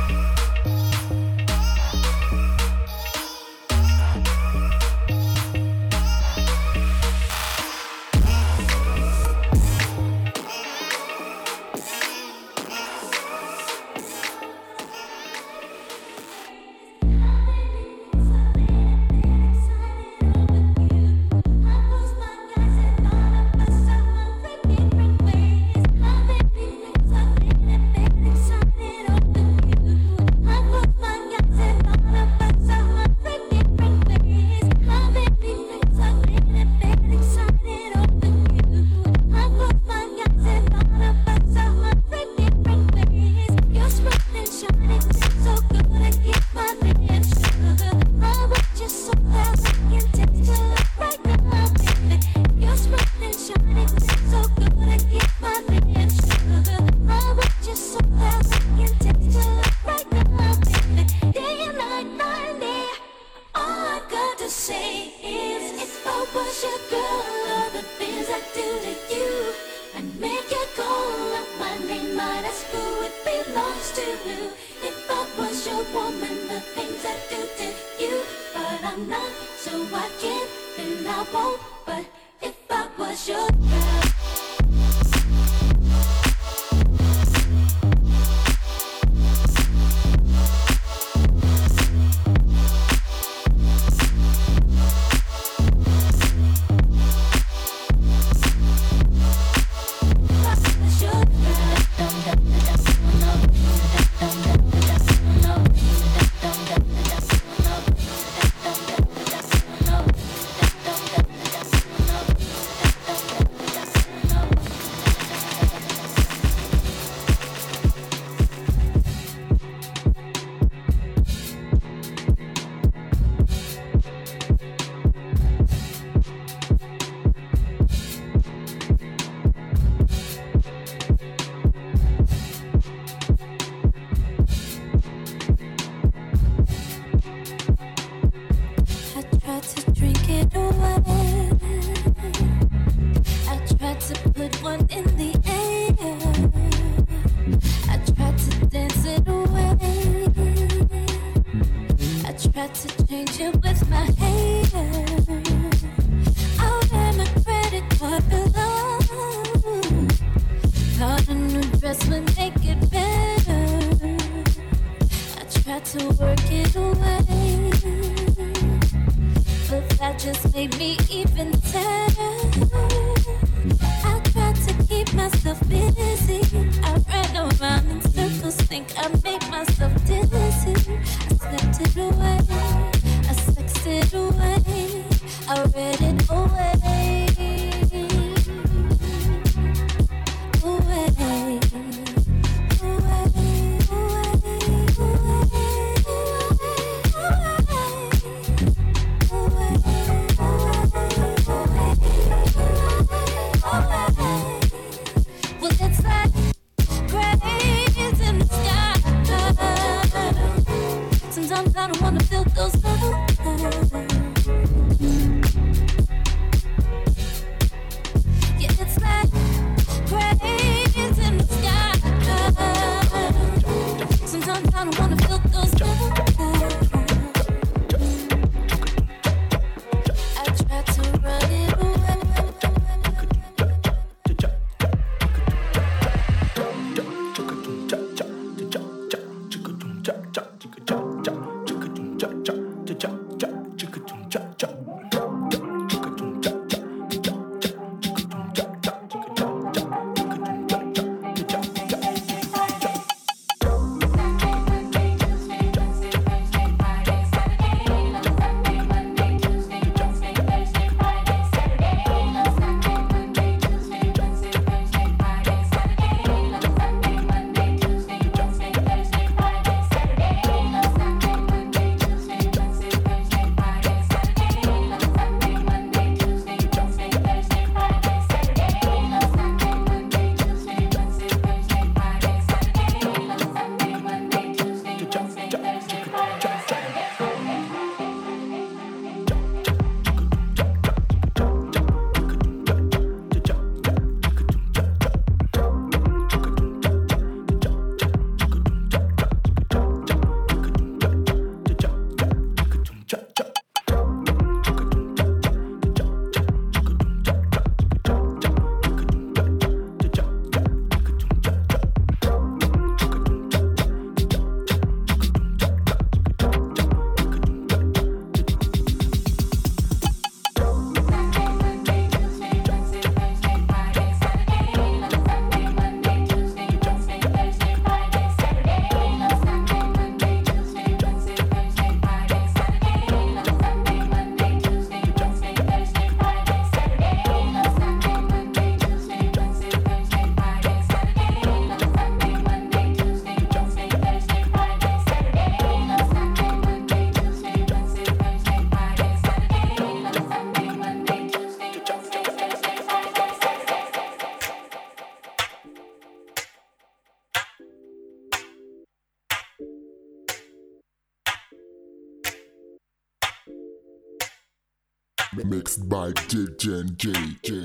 And J J J.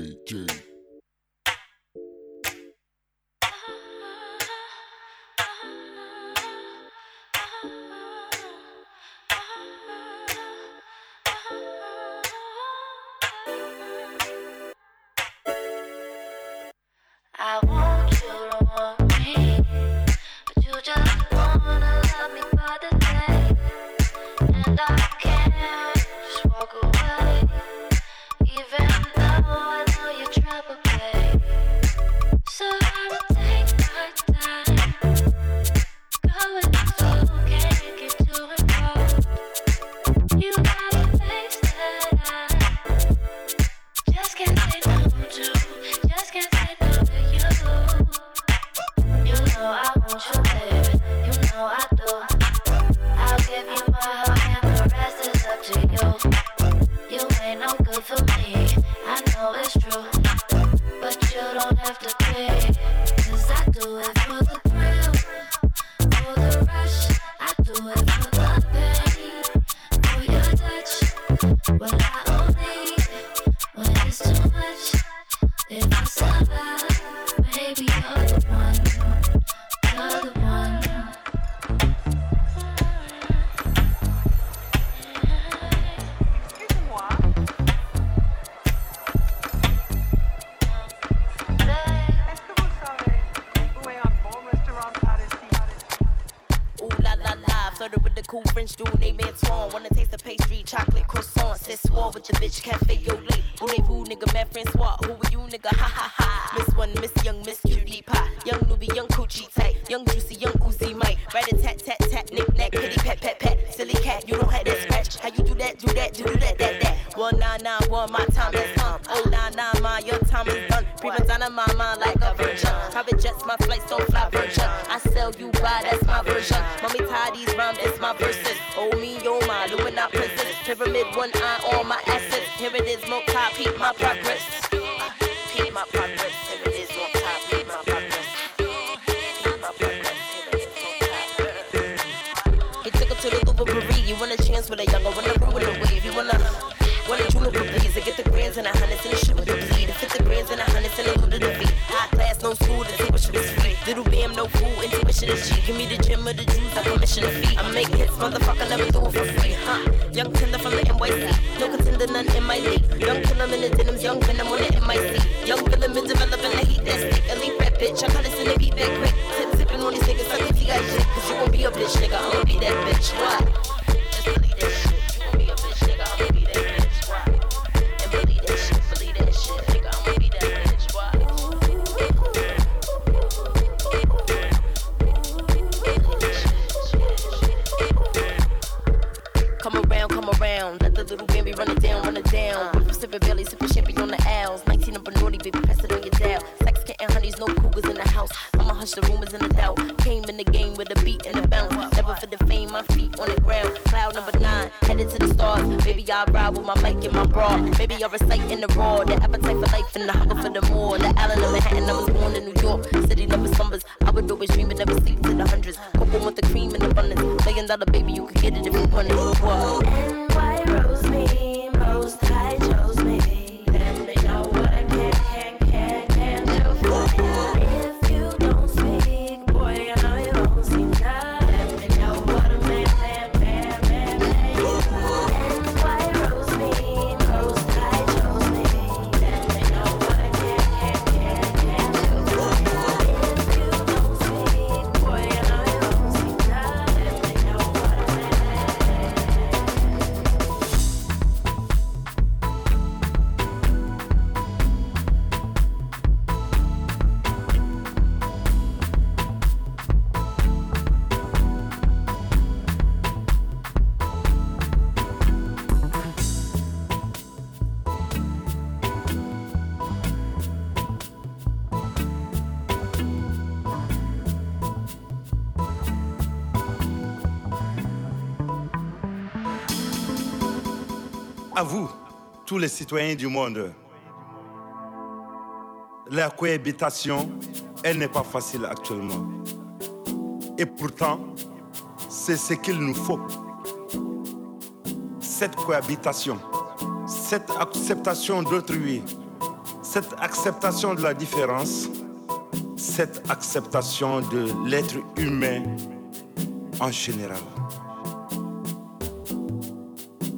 tous les citoyens du monde. La cohabitation, elle n'est pas facile actuellement. Et pourtant, c'est ce qu'il nous faut. Cette cohabitation, cette acceptation d'autrui, cette acceptation de la différence, cette acceptation de l'être humain en général.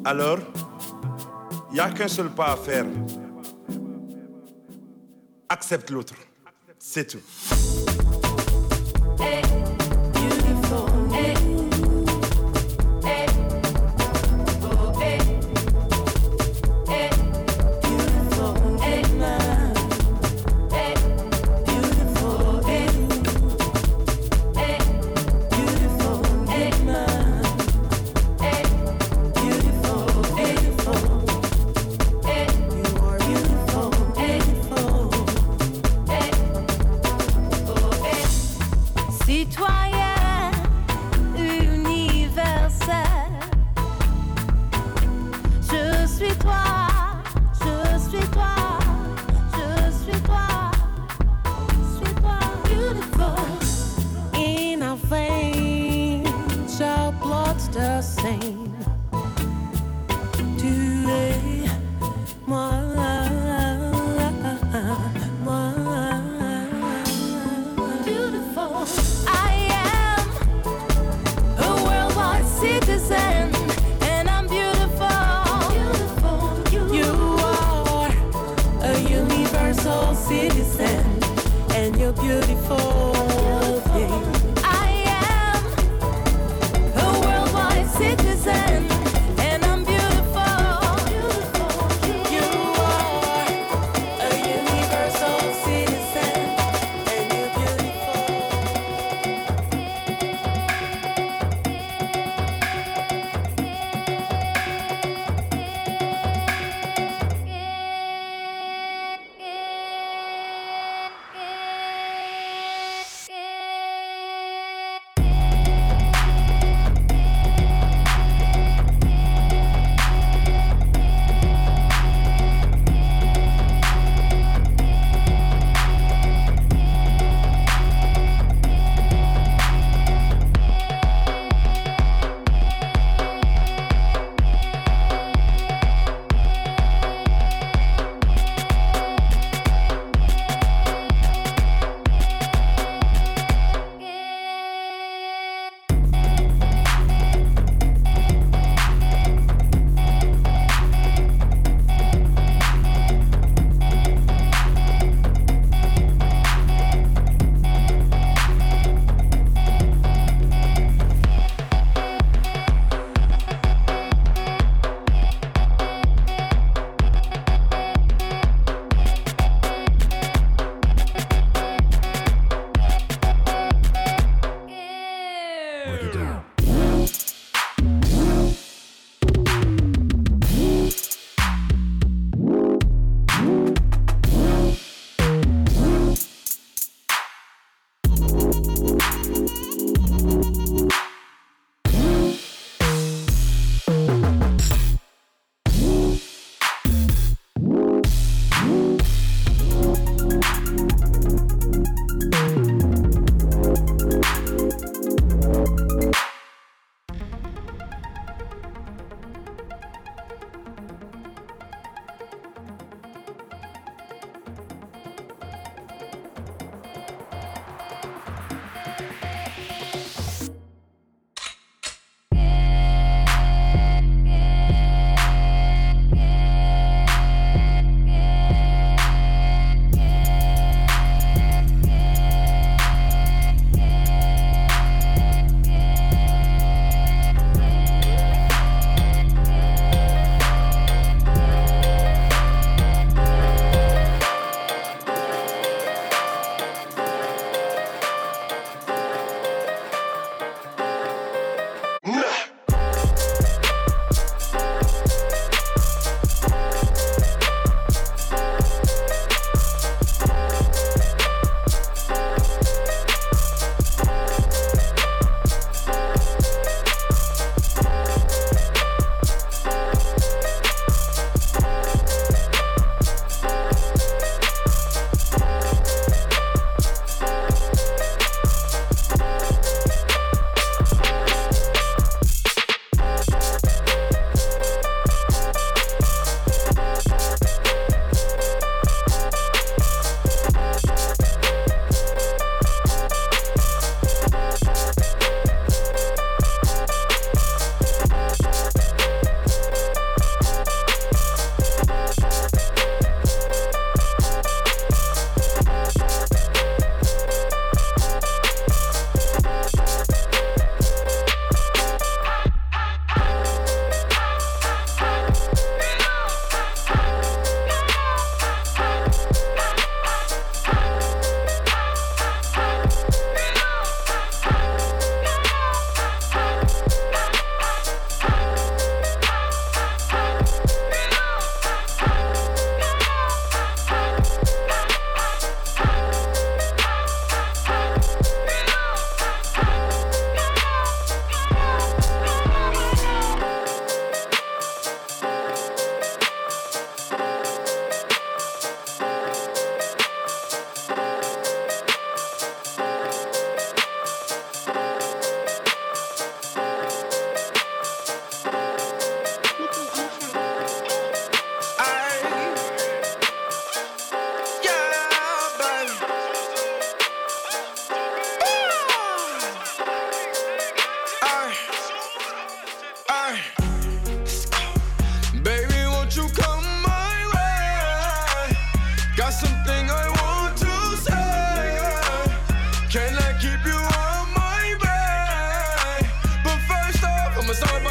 Alors, il n'y a qu'un seul pas à faire. Accepte l'autre. C'est tout.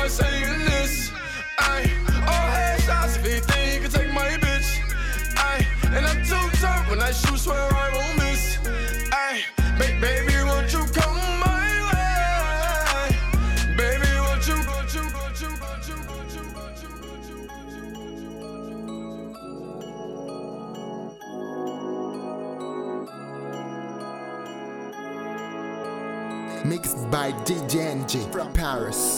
This. All headshots if he think he can take my bitch. And I'm too tough when I shoot, swear I won't miss. Ba- baby, won't you come my way? Baby, won't you, won't you, won't you, won't you, won't you, won't you, won't you? Mixed by DJ Enjay from Paris.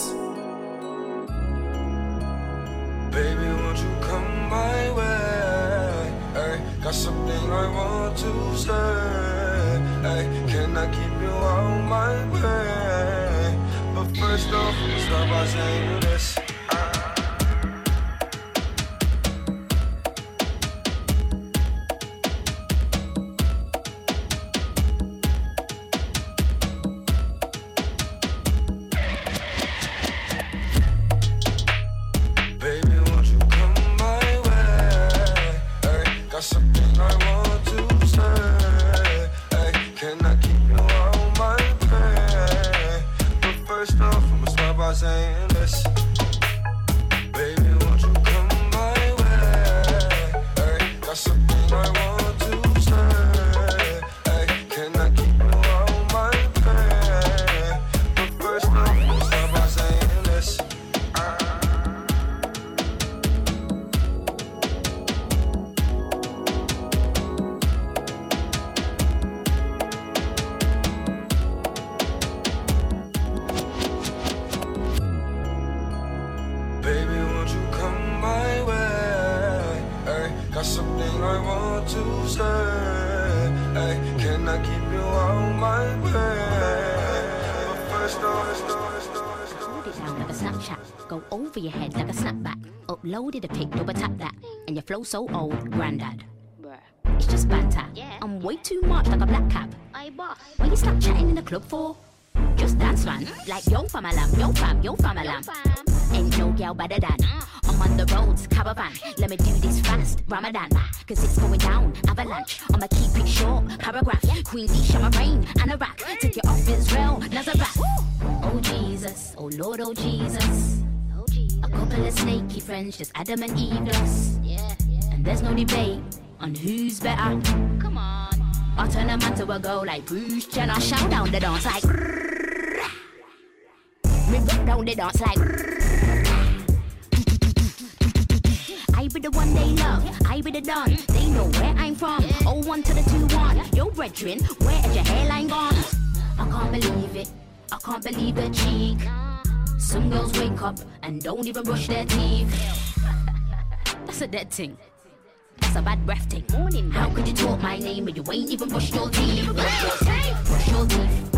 doesn't Flow so old, granddad. It's just banter. I'm way too much like a black cap. Why you stop chatting in the club for? Just dance, man. Like yo fam alam, yo fam, yo fam alam. Ain't no girl better than. I'm on the roads, caravan. Let me do this fast, Ramadan. Cause it's going down, avalanche. I'ma keep it short, paragraph. Queen D, Shama Rain, and Iraq. Take it off Israel, Nazareth. Oh Jesus, oh Lord, oh, oh Jesus. A couple of snaky friends, just Adam and Eve lost. There's no debate on who's better. Come on. I turn a man to a girl like Bruce Jenner. Shout down the dance like. Me rock down the dance like. I be the one they love, I be the don. They know where I'm from. Oh one to the two one. Yo, brethren, where is your hairline gone? I can't believe it. I can't believe the cheek. Some girls wake up and don't even brush their teeth. That's a dead thing. That's a bad breath thing. Morning. How could you talk my name when you ain't even brushed your teeth? Brush your teeth. Brush your teeth.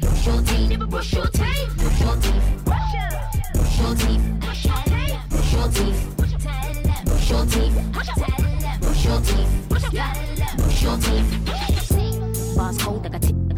Brush your teeth. Never brush your teeth. Brush your teeth. Brush your teeth. Brush your teeth. Brush your teeth. Brush your teeth. Brush your teeth. Brush your teeth. Bars cold like a tick, like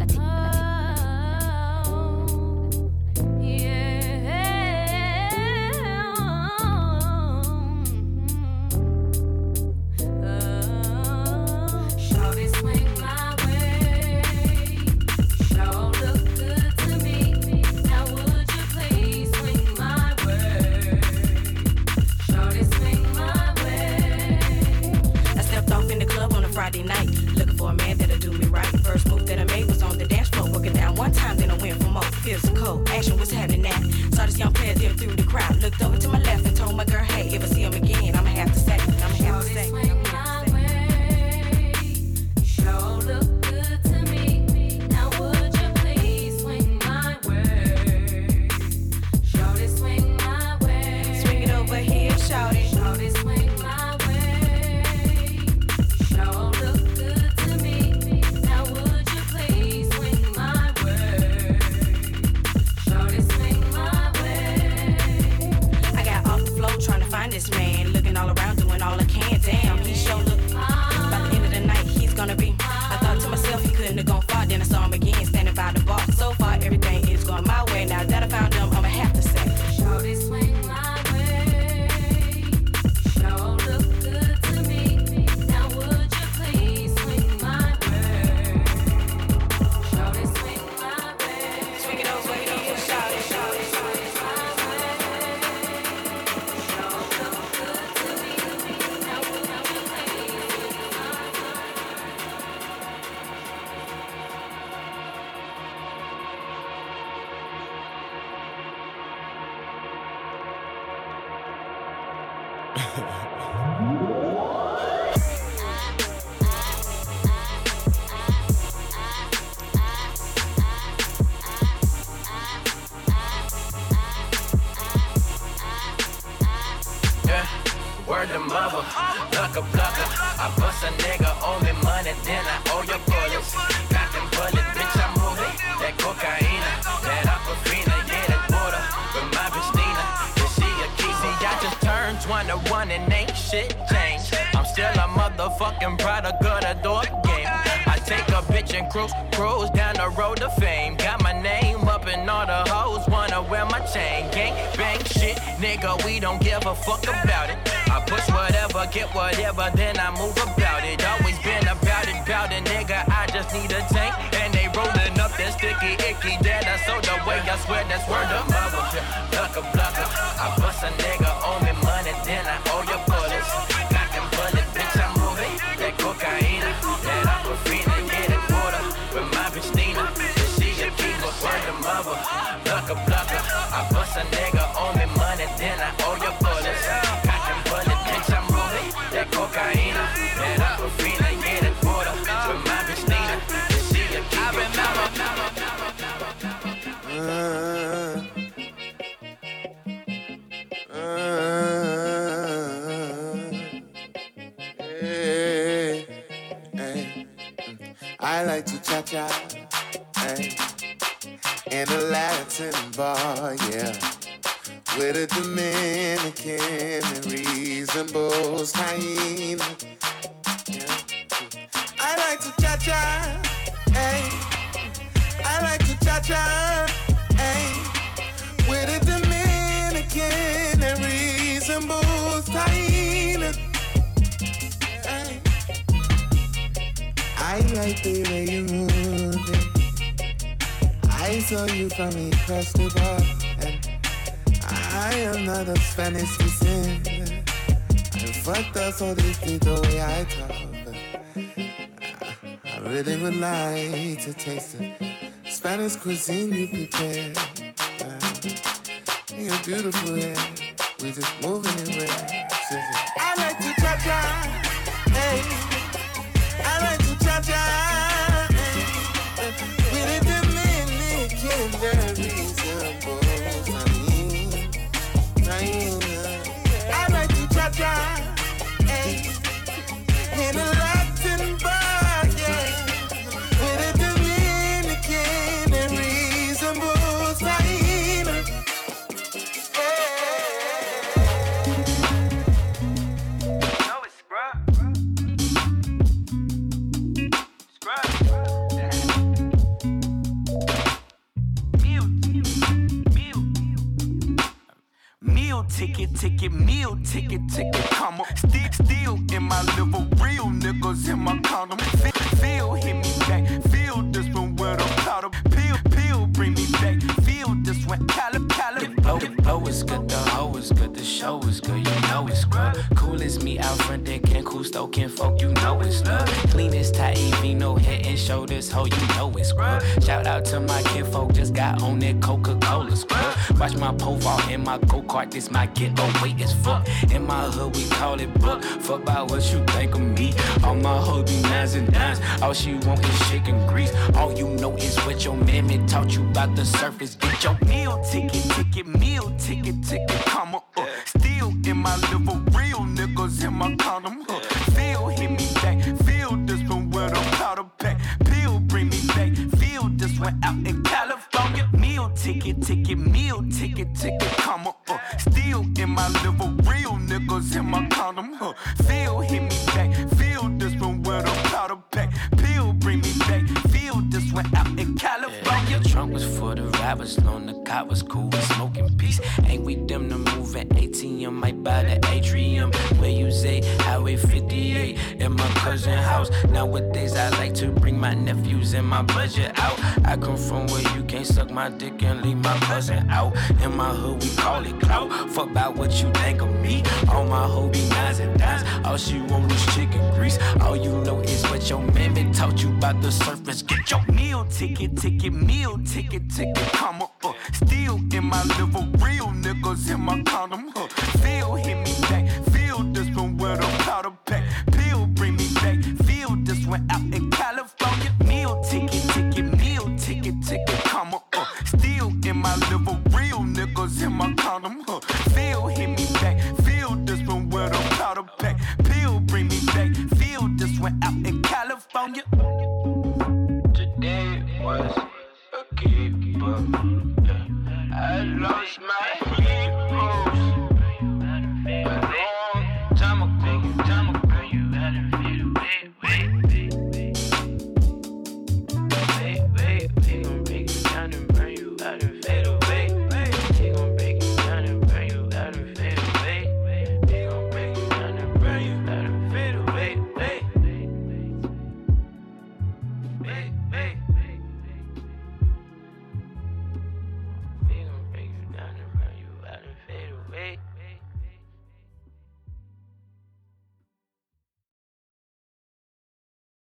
a tick, Cuántos son the way I talk I really would like to taste the Spanish cuisine you prepare You're beautiful yeah. We just moving it with I like to cha-cha hey. I like to cha-cha hey. We the Dominican very reasonable I mean, I mean, I like to cha-cha in a. This my get away as fuck. In my hood, we call it buck. Fuck by what you think of me. All my hoes be nines and nines. All she want is chicken grease. All you know is what your mammy taught you about the surface